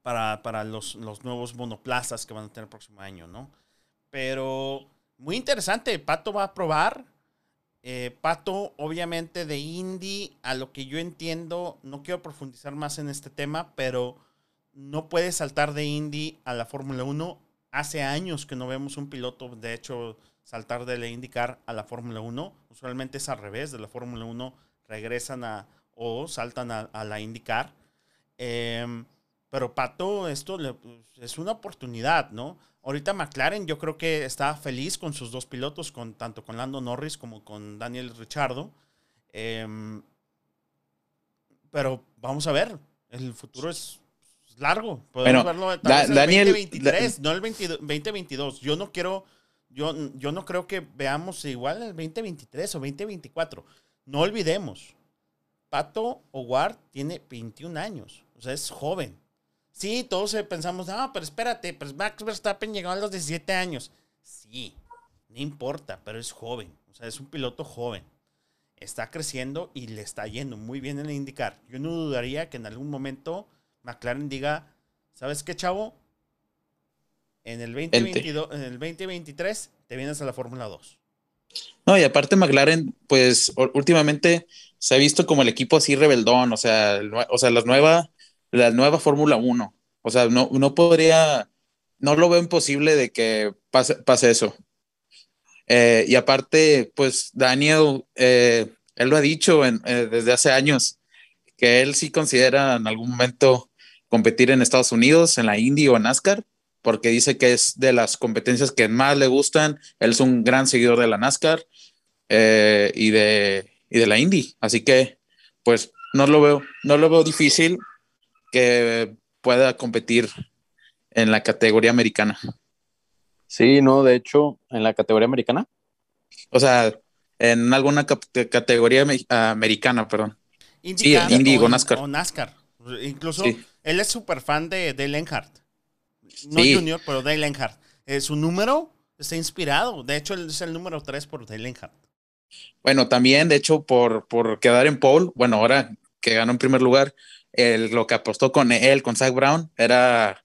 para, para los, los nuevos monoplazas que van a tener el próximo año, ¿no? Pero muy interesante, Pato va a probar. Eh, Pato, obviamente, de Indy, a lo que yo entiendo, no quiero profundizar más en este tema, pero no puede saltar de Indy a la Fórmula 1. Hace años que no vemos un piloto, de hecho, saltar de la IndyCar a la Fórmula 1. Usualmente es al revés, de la Fórmula 1 regresan a o saltan a, a la IndyCar. Em, pero Pato, esto le- pues, es una oportunidad, ¿no? Ahorita McLaren yo creo que está feliz con sus dos pilotos, con, tanto con Lando Norris como con Daniel Richardo. Em, pero vamos a ver, el futuro es largo. Podemos Bueno, verlo tal Da- vez el Daniel- 2023, no el 22 2022. Yo no quiero, yo, yo no creo que veamos igual el 2023 o 2024. No olvidemos, Pato Howard tiene 21 años, o sea, es joven. Sí, todos eh, pensamos, no, pero espérate, pues Max Verstappen llegó a los 17 años. Sí, no importa, pero es joven, o sea, es un piloto joven. Está creciendo y le está yendo muy bien en el indicar. Yo no dudaría que en algún momento McLaren diga, ¿sabes qué, chavo? En el 2022, en el 2023 te vienes a la Fórmula 2. No, y aparte McLaren, pues últimamente se ha visto como el equipo así rebeldón, o sea, el o sea, la nueva, la nueva Fórmula 1. O sea, no, no podría, no lo veo imposible de que pase, pase eso. Eh, y aparte, pues Daniel, eh, él lo ha dicho en- eh, desde hace años, que él sí considera en algún momento competir en Estados Unidos, en la Indy o en NASCAR, porque dice que es de las competencias que más le gustan. Él es un gran seguidor de la NASCAR eh, y, de, y de la Indy. Así que, pues, no lo veo, no lo veo difícil que pueda competir en la categoría americana. Sí, no, de hecho, en la categoría americana. O sea, en alguna categoría me- americana, perdón. IndyCar Indy o, o NASCAR. o NASCAR. Incluso Sí. él es súper fan de Dale Earnhardt. No Sí. Junior, pero Dale Earnhardt. Eh, su número está inspirado. De hecho, él es el número 3 por Dale Earnhardt. Bueno, también, de hecho, por, por quedar en pole, bueno, ahora que ganó en primer lugar, el- lo que apostó con él, con Zach Brown, era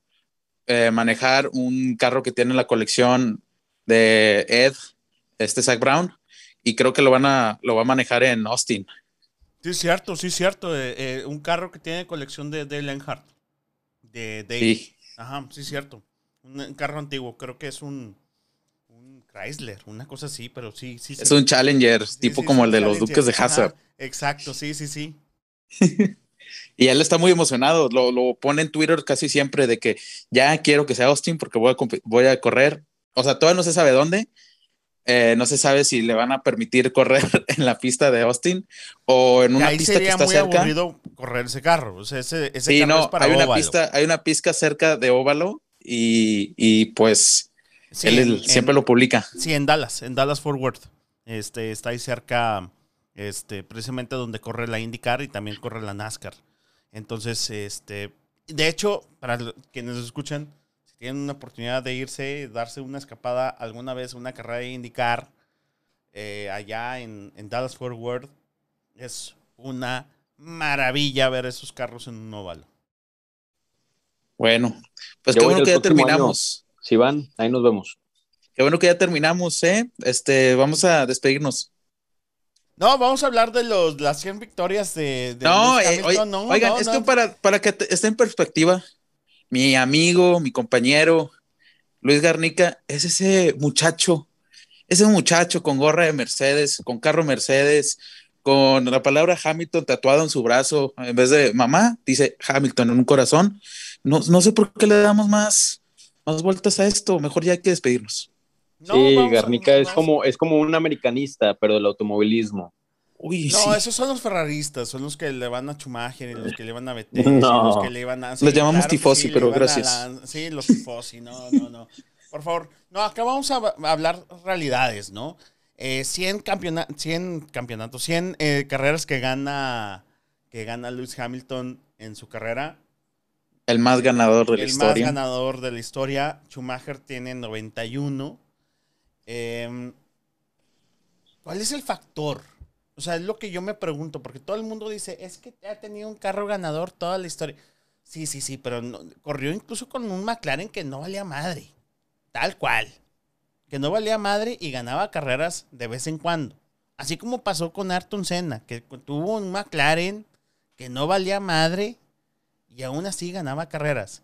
eh, manejar un carro que tiene la colección de Ed, este Zach Brown, y creo que lo van a, lo va a manejar en Austin. Sí, cierto, sí, cierto. Eh, eh, un carro que tiene colección de Dale Earnhardt. De Dale. Sí. Ajá, sí, cierto. Un, un carro antiguo. Creo que es un, un Chrysler, una cosa así, pero sí, sí. Es sí. un Challenger, Sí, tipo como el de los. Duques de Ajá, Hazard. Exacto, sí, sí, sí. Y él está muy emocionado, lo, lo pone en Twitter casi siempre de que ya quiero que sea Austin porque voy a, voy a correr. O sea, todavía no se sabe dónde. Eh, no se sabe si le van a permitir correr en la pista de Austin o en una ahí pista que está muy cerca. aburrido correr ese carro. O sea, ese, ese Sí, carro no, es para hay una óvalo. pista, hay una pista cerca de óvalo y, y pues Sí, él en- siempre lo publica. Sí, en Dallas, en Dallas Fort Worth. Este, está ahí cerca, este, precisamente donde corre la IndyCar y también corre la NASCAR. Entonces, este, de hecho, para quienes nos escuchan, si tienen una oportunidad de irse, darse una escapada alguna vez, una carrera de IndyCar eh, allá en, en Dallas Fort Worth, es una maravilla ver esos carros en un óvalo. Bueno, pues Yo qué bueno que ya terminamos. Si van, ahí nos vemos. Qué bueno que ya terminamos, ¿eh? Este, vamos a despedirnos. No, vamos a hablar de los, las 100 victorias de, de No, eh, Hamilton. oye- no, oigan, no, es no. que para, para que te- esté en perspectiva, mi amigo, mi compañero, Luis Garnica, es ese muchacho, ese muchacho con gorra de Mercedes, con carro Mercedes, con la palabra Hamilton tatuada en su brazo, en vez de mamá, dice Hamilton en un corazón. No, no sé por qué le damos más, más vueltas a esto, mejor ya hay que despedirnos. No, sí, Garnica es como, es como un americanista, pero del automovilismo. Uy, No, sí. esos son los ferraristas, son los que le van a Schumacher y los que le van a Vettel, No. y los que le van a... Les llamamos claro tifosi, pero gracias. la- sí, los tifosi, no, no, no. Por favor, no, acá vamos a, a hablar realidades, ¿no? Eh, 100, campeona 100 campeonatos, 100 eh, carreras que gana, que gana Lewis Hamilton en su carrera. El más ganador de la el historia. más ganador de la historia. Schumacher tiene 91. Em, ¿Cuál es el factor? O sea, es lo que yo me pregunto, porque todo el mundo dice, es que ha tenido un carro ganador toda la historia. Sí, sí, sí, pero no- corrió incluso con un McLaren que no valía madre. Tal cual. Que no valía madre y ganaba carreras de vez en cuando. Así como pasó con Ayrton Senna, que tuvo un McLaren que no valía madre y aún así ganaba carreras.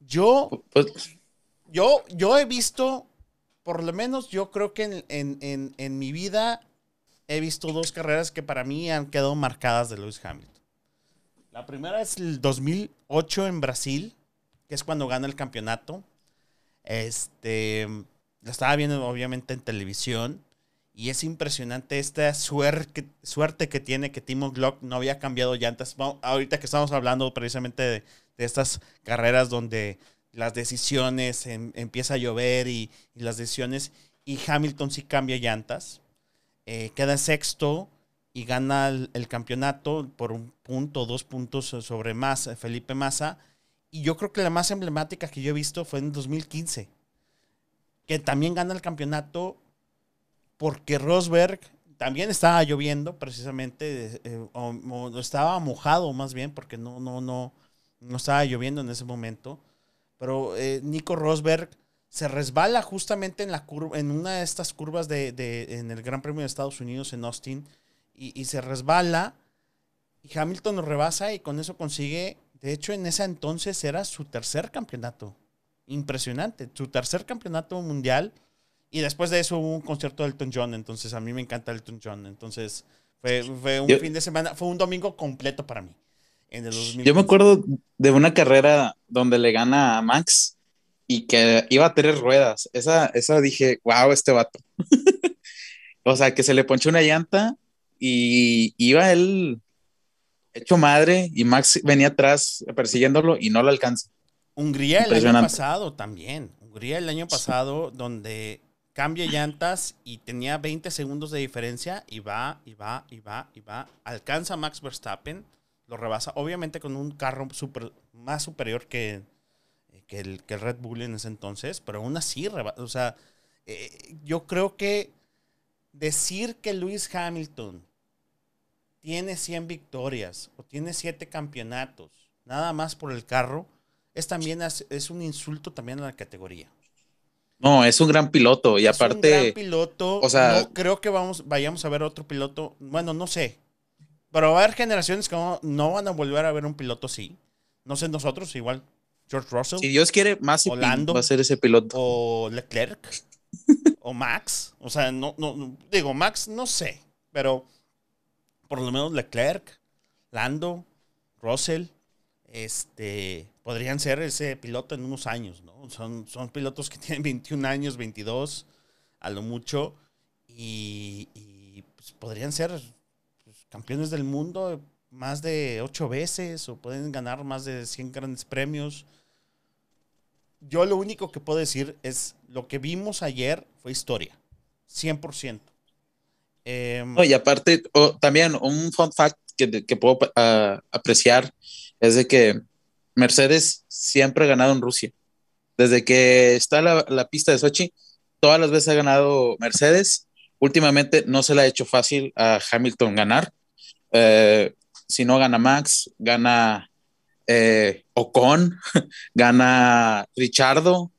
Yo, Pues, yo, yo he visto, por lo menos yo creo que en, en- en- en mi vida he visto dos carreras que para mí han quedado marcadas de Lewis Hamilton. La primera es el 2008 en Brasil, que es cuando gana el campeonato. Este, la estaba viendo obviamente en televisión y es impresionante esta suerte, suerte que tiene que Timo Glock no había cambiado llantas. Ahorita que estamos hablando precisamente de estas carreras donde las decisiones em- empieza a llover y, las decisiones y Hamilton sí cambia llantas. Eh, queda sexto y gana el, el campeonato por un punto, dos puntos sobre Massa, Felipe Massa. Y yo creo que la más emblemática que yo he visto fue en 2015, que también gana el campeonato porque Rosberg también estaba lloviendo precisamente, eh, o, o estaba mojado más bien, porque no, no, no, no estaba lloviendo en ese momento. Pero eh, Nico Rosberg se resbala justamente en la curva, en una de estas curvas de, de- en el Gran Premio de Estados Unidos en Austin, y, y se resbala, y Hamilton lo rebasa y con eso consigue, de hecho en ese entonces era su tercer campeonato. Impresionante, su tercer campeonato mundial. Y después de eso hubo un concierto de Elton John, entonces a mí me encanta Elton John. Entonces fue, fue un Yo- fin de semana, fue un domingo completo para mí. En el 2015. Yo me acuerdo de una carrera donde le gana a Max y que iba a tres ruedas. Esa, esa dije, wow, este vato. o sea, que se le ponchó una llanta y iba él hecho madre y Max venía atrás persiguiéndolo y no lo alcanza. Hungría el año pasado también. Hungría el año pasado donde cambia llantas y tenía 20 segundos de diferencia y va, y va, y va, y va. Alcanza a Max Verstappen, lo rebasa, obviamente con un carro super- más superior que, que, el, que el Red Bull en ese entonces, pero aún así, reba- o sea, eh, yo creo que decir que Lewis Hamilton tiene 100 victorias o tiene 7 campeonatos, nada más por el carro, es también es, un insulto también a la categoría. No, es un gran piloto y Es un gran aparte, piloto, o sea- no creo que vamos, vayamos a ver otro piloto, bueno, no sé, pero va a haber generaciones que no, no van a volver a ver un piloto así. No sé nosotros, igual George Russell si Dios quiere, más Orlando. va a ser ese piloto. o Leclerc o Max. O sea, no, no, no- digo, Max no sé, pero por lo menos Leclerc, Lando, Russell, este, podrían ser ese piloto en unos años, ¿no? Son, son pilotos que tienen 21 años, 22, a lo mucho, y, y, pues, podrían ser campeones del mundo más de ocho veces o pueden ganar más de 100 grandes premios. Yo lo único que puedo decir es lo que vimos ayer fue historia, 100%. Em, No, y aparte, también un fun fact que, que puedo ah, apreciar es de que Mercedes siempre ha ganado en Rusia. Desde que está la, la pista de Sochi, todas las veces ha ganado Mercedes. Últimamente no se le ha hecho fácil a Hamilton ganar. Eh, si no gana Max, gana eh, Ocon, gana Richardo.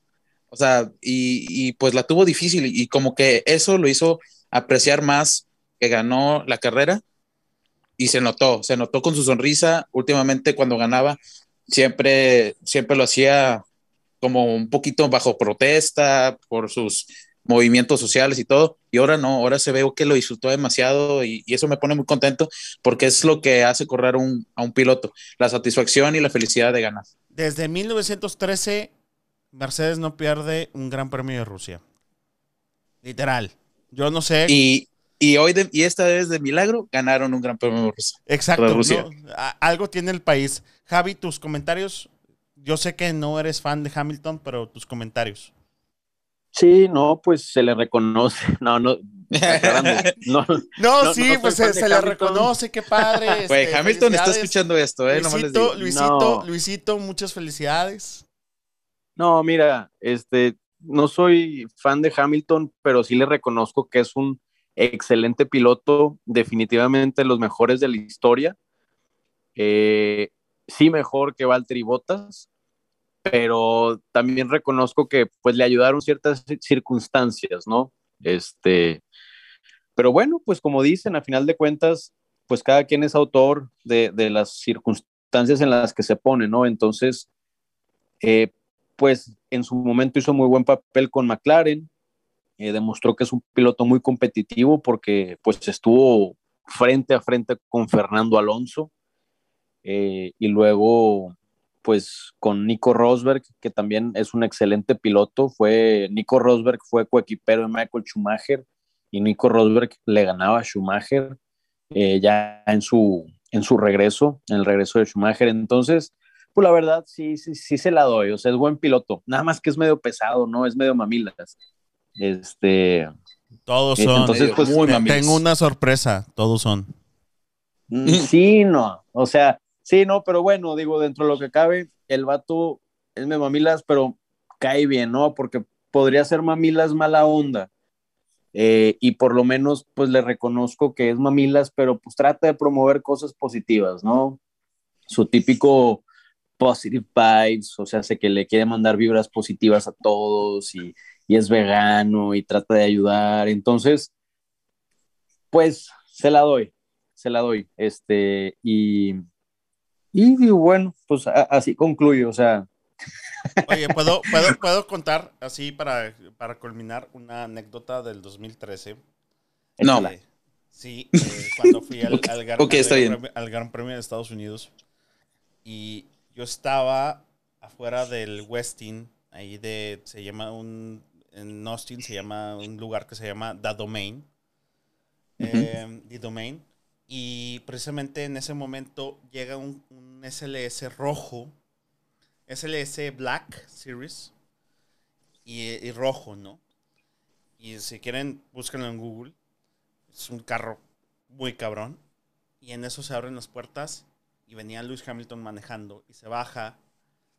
O sea, y, y pues la tuvo difícil y como que eso lo hizo apreciar más que ganó la carrera y se notó, se notó con su sonrisa. Últimamente cuando ganaba, siempre, siempre lo hacía como un poquito bajo protesta por sus movimientos sociales y todo. Y ahora no, ahora se ve que lo disfrutó demasiado y, y eso me pone muy contento porque es lo que hace correr un, a un piloto, la satisfacción y la felicidad de ganar. Desde 1913, Mercedes no pierde un Gran Premio de Rusia. Literal. Yo no sé. Y, y hoy, de, y esta vez de milagro, ganaron un gran premio de Rusia. Exacto. para Rusia. ¿no? A- Algo tiene el país. Javi, tus comentarios. Yo sé que no eres fan de Hamilton, pero tus comentarios. Sí, no, pues se le reconoce. No, no. no, No, No, sí, no pues se, le reconoce, qué padre. Güey, este, Hamilton está escuchando esto, ¿eh? Nomás les digo. Luisito, Luisito, No. Luisito, muchas felicidades. No, mira, este, no soy fan de Hamilton, pero sí le reconozco que es un excelente piloto, definitivamente los mejores de la historia. Eh, sí mejor que Valtteri Bottas, pero también reconozco que pues le ayudaron ciertas circunstancias, ¿no? Este, pero bueno, pues como dicen, a final de cuentas, pues cada quien es autor de, de las circunstancias en las que se pone, ¿no? Entonces, eh, pues en su momento hizo muy buen papel con McLaren, eh, demostró que es un piloto muy competitivo porque pues estuvo frente a frente con Fernando Alonso eh, y luego pues con Nico Rosberg, que también es un excelente piloto, fue Nico Rosberg fue coequipero de Michael Schumacher y Nico Rosberg le ganaba a Schumacher eh, ya en su, en su regreso, en el regreso de Schumacher, entonces pues la verdad sí, sí, sí se la doy, o sea, es buen piloto, nada más que es medio pesado, ¿no? Es medio mamilas. Este, Todos Eh, son. entonces, pues, muy Te- mamilas. tengo una sorpresa, todos son. mm, sí, no, o sea, sí, no, pero bueno, digo, dentro de lo que cabe, el vato es medio mamilas, pero cae bien, ¿no? Porque podría ser mamilas mala onda. Eh, y por lo menos, pues le reconozco que es mamilas, pero pues trata de promover cosas positivas, ¿no? Su típico positive vibes, o sea, sé que le quiere mandar vibras positivas a todos y es vegano y trata de ayudar. Entonces, pues se la doy, se la doy. Este, y, y, y bueno, pues a- así concluyo, o sea, Oye, ¿puedo, puedo, puedo contar así para, para culminar una anécdota del 2013? No. Eh, sí, eh, cuando fui al, al Gran, al. Premio- al Gran Premio de Estados Unidos y yo estaba afuera del Westin, ahí de, se llama un, en Austin se llama un lugar que se llama The Domain, eh, The Domain, y precisamente en ese momento llega un, un SLS rojo, SLS Black Series y, y rojo, ¿no? Y si quieren, búsquenlo en Google. Es un carro muy cabrón. Y en eso se abren las puertas y venía Lewis Hamilton manejando y se baja.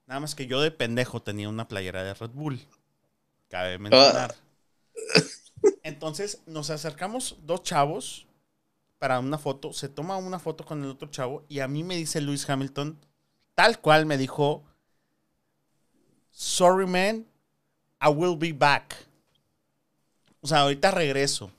Nada más que yo de pendejo tenía una playera de Red Bull. Cabe mencionar. Entonces nos acercamos dos chavos para una foto. Se toma una foto con el otro chavo y a mí me dice Lewis Hamilton, tal cual me dijo, sorry man, I will be back. O sea, ahorita regreso.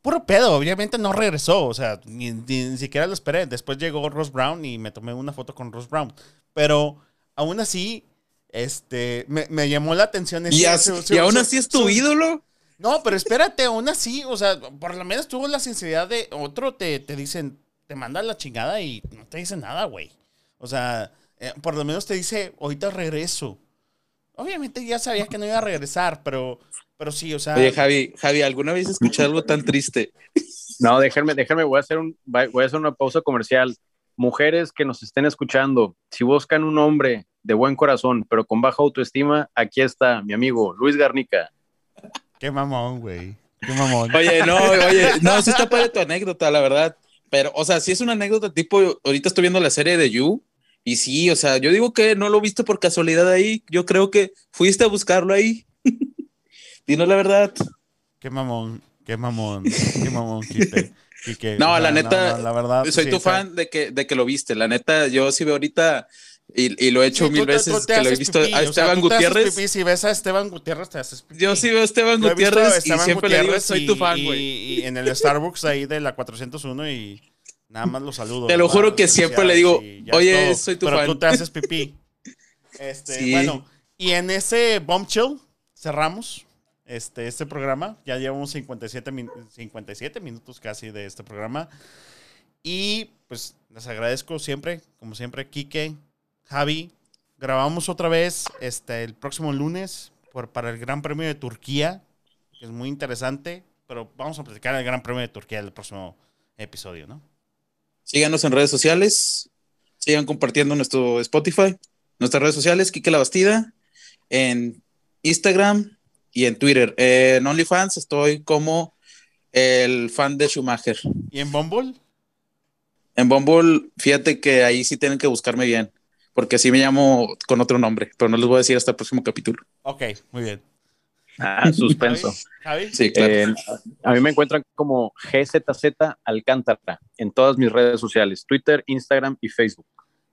Puro pedo, obviamente no regresó, o sea, ni, ni- ni siquiera lo esperé. Después llegó Ross Brown y me tomé una foto con Ross Brown. Pero aún así, este, me, me llamó la atención. Y, ese- así- su- su- y aún así es tu su- ídolo. No, pero espérate, aún así, o sea, por lo menos tuvo la sinceridad de otro te, te dicen, te manda la chingada y no te dice nada, güey. O sea, eh, por lo menos te dice, ahorita regreso. Obviamente ya sabía que no iba a regresar, pero, pero sí, o sea. Oye, Javi, Javi, ¿alguna vez escuché algo tan triste? No, déjenme, déjenme, voy a hacer un, voy a hacer una pausa comercial. Mujeres que nos estén escuchando, si buscan un hombre de buen corazón, pero con baja autoestima, aquí está mi amigo Luis Garnica. Qué mamón, güey. Qué mamón. Oye, no, oye, no, sí está padre tu anécdota, la verdad. Pero, o sea, sí es una anécdota tipo, ahorita estoy viendo la serie de You, y sí, o sea, yo digo que no lo viste por casualidad ahí. Yo creo que fuiste a buscarlo ahí. Dinos la verdad. Qué mamón, qué mamón, qué mamón, Quique. Quique. No, O sea, la neta, la verdad. Soy sí, tu fan de que, de que lo viste. La neta, yo sí veo ahorita, y, y lo he hecho sí, mil tú te- tú veces, que lo he visto pipí, a o sea, Esteban te haces Gutiérrez. pipí, si ves a Esteban Gutiérrez, te haces pipí. Yo sí veo a Esteban Yo visto a Gutiérrez y siempre le digo, Gutiérrez soy y- tu fan, güey. Y en el Starbucks ahí de la 401 y nada más lo saludo. Te lo ¿verdad? juro que siempre le digo, "Oye, todo". soy tu Pero fan. tú te haces pipí. Este, Sí. Bueno, y en ese bombshell cerramos este, este programa. Ya llevamos 57, min- 57 minutos casi de este programa. Y pues les agradezco siempre, como siempre, Quique, Javi. Grabamos otra vez este, el próximo lunes por, para el Gran Premio de Turquía, que es muy interesante, pero vamos a platicar el Gran Premio de Turquía el próximo episodio, ¿no? Síganos en redes sociales. Sigan compartiendo nuestro Spotify, nuestras redes sociales, Kike La Bastida, en Instagram y en Twitter. En OnlyFans estoy como el fan de Schumacher. ¿Y en Bumble? En Bumble, fíjate que ahí sí tienen que buscarme bien, porque así me llamo con otro nombre, pero no les voy a decir hasta el próximo capítulo. Ok, muy bien. Ah, suspenso. Javi, Sí, claro. Eh, a mí me encuentran como GZZ Alcántara en todas mis redes sociales, Twitter, Instagram y Facebook.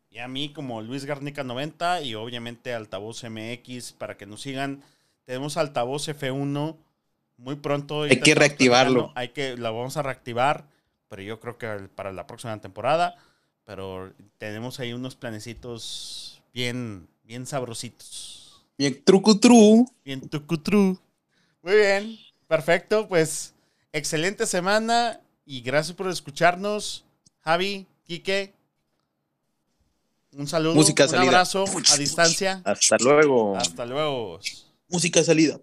y a mí como Luis Garnica 90 y obviamente Altavoz MX para que nos sigan. Tenemos Altavoz F1 muy pronto. Hay que reactivarlo. Hay que, la vamos a reactivar, pero yo creo que para la próxima temporada. Pero tenemos ahí unos planecitos bien, bien sabrositos. Bien, truco tru. Bien tucutru. Muy bien, perfecto. Pues excelente semana y gracias por escucharnos. Javi, Quique, un saludo, Música un salida. abrazo a distancia. Hasta luego. Hasta luego. Música salida.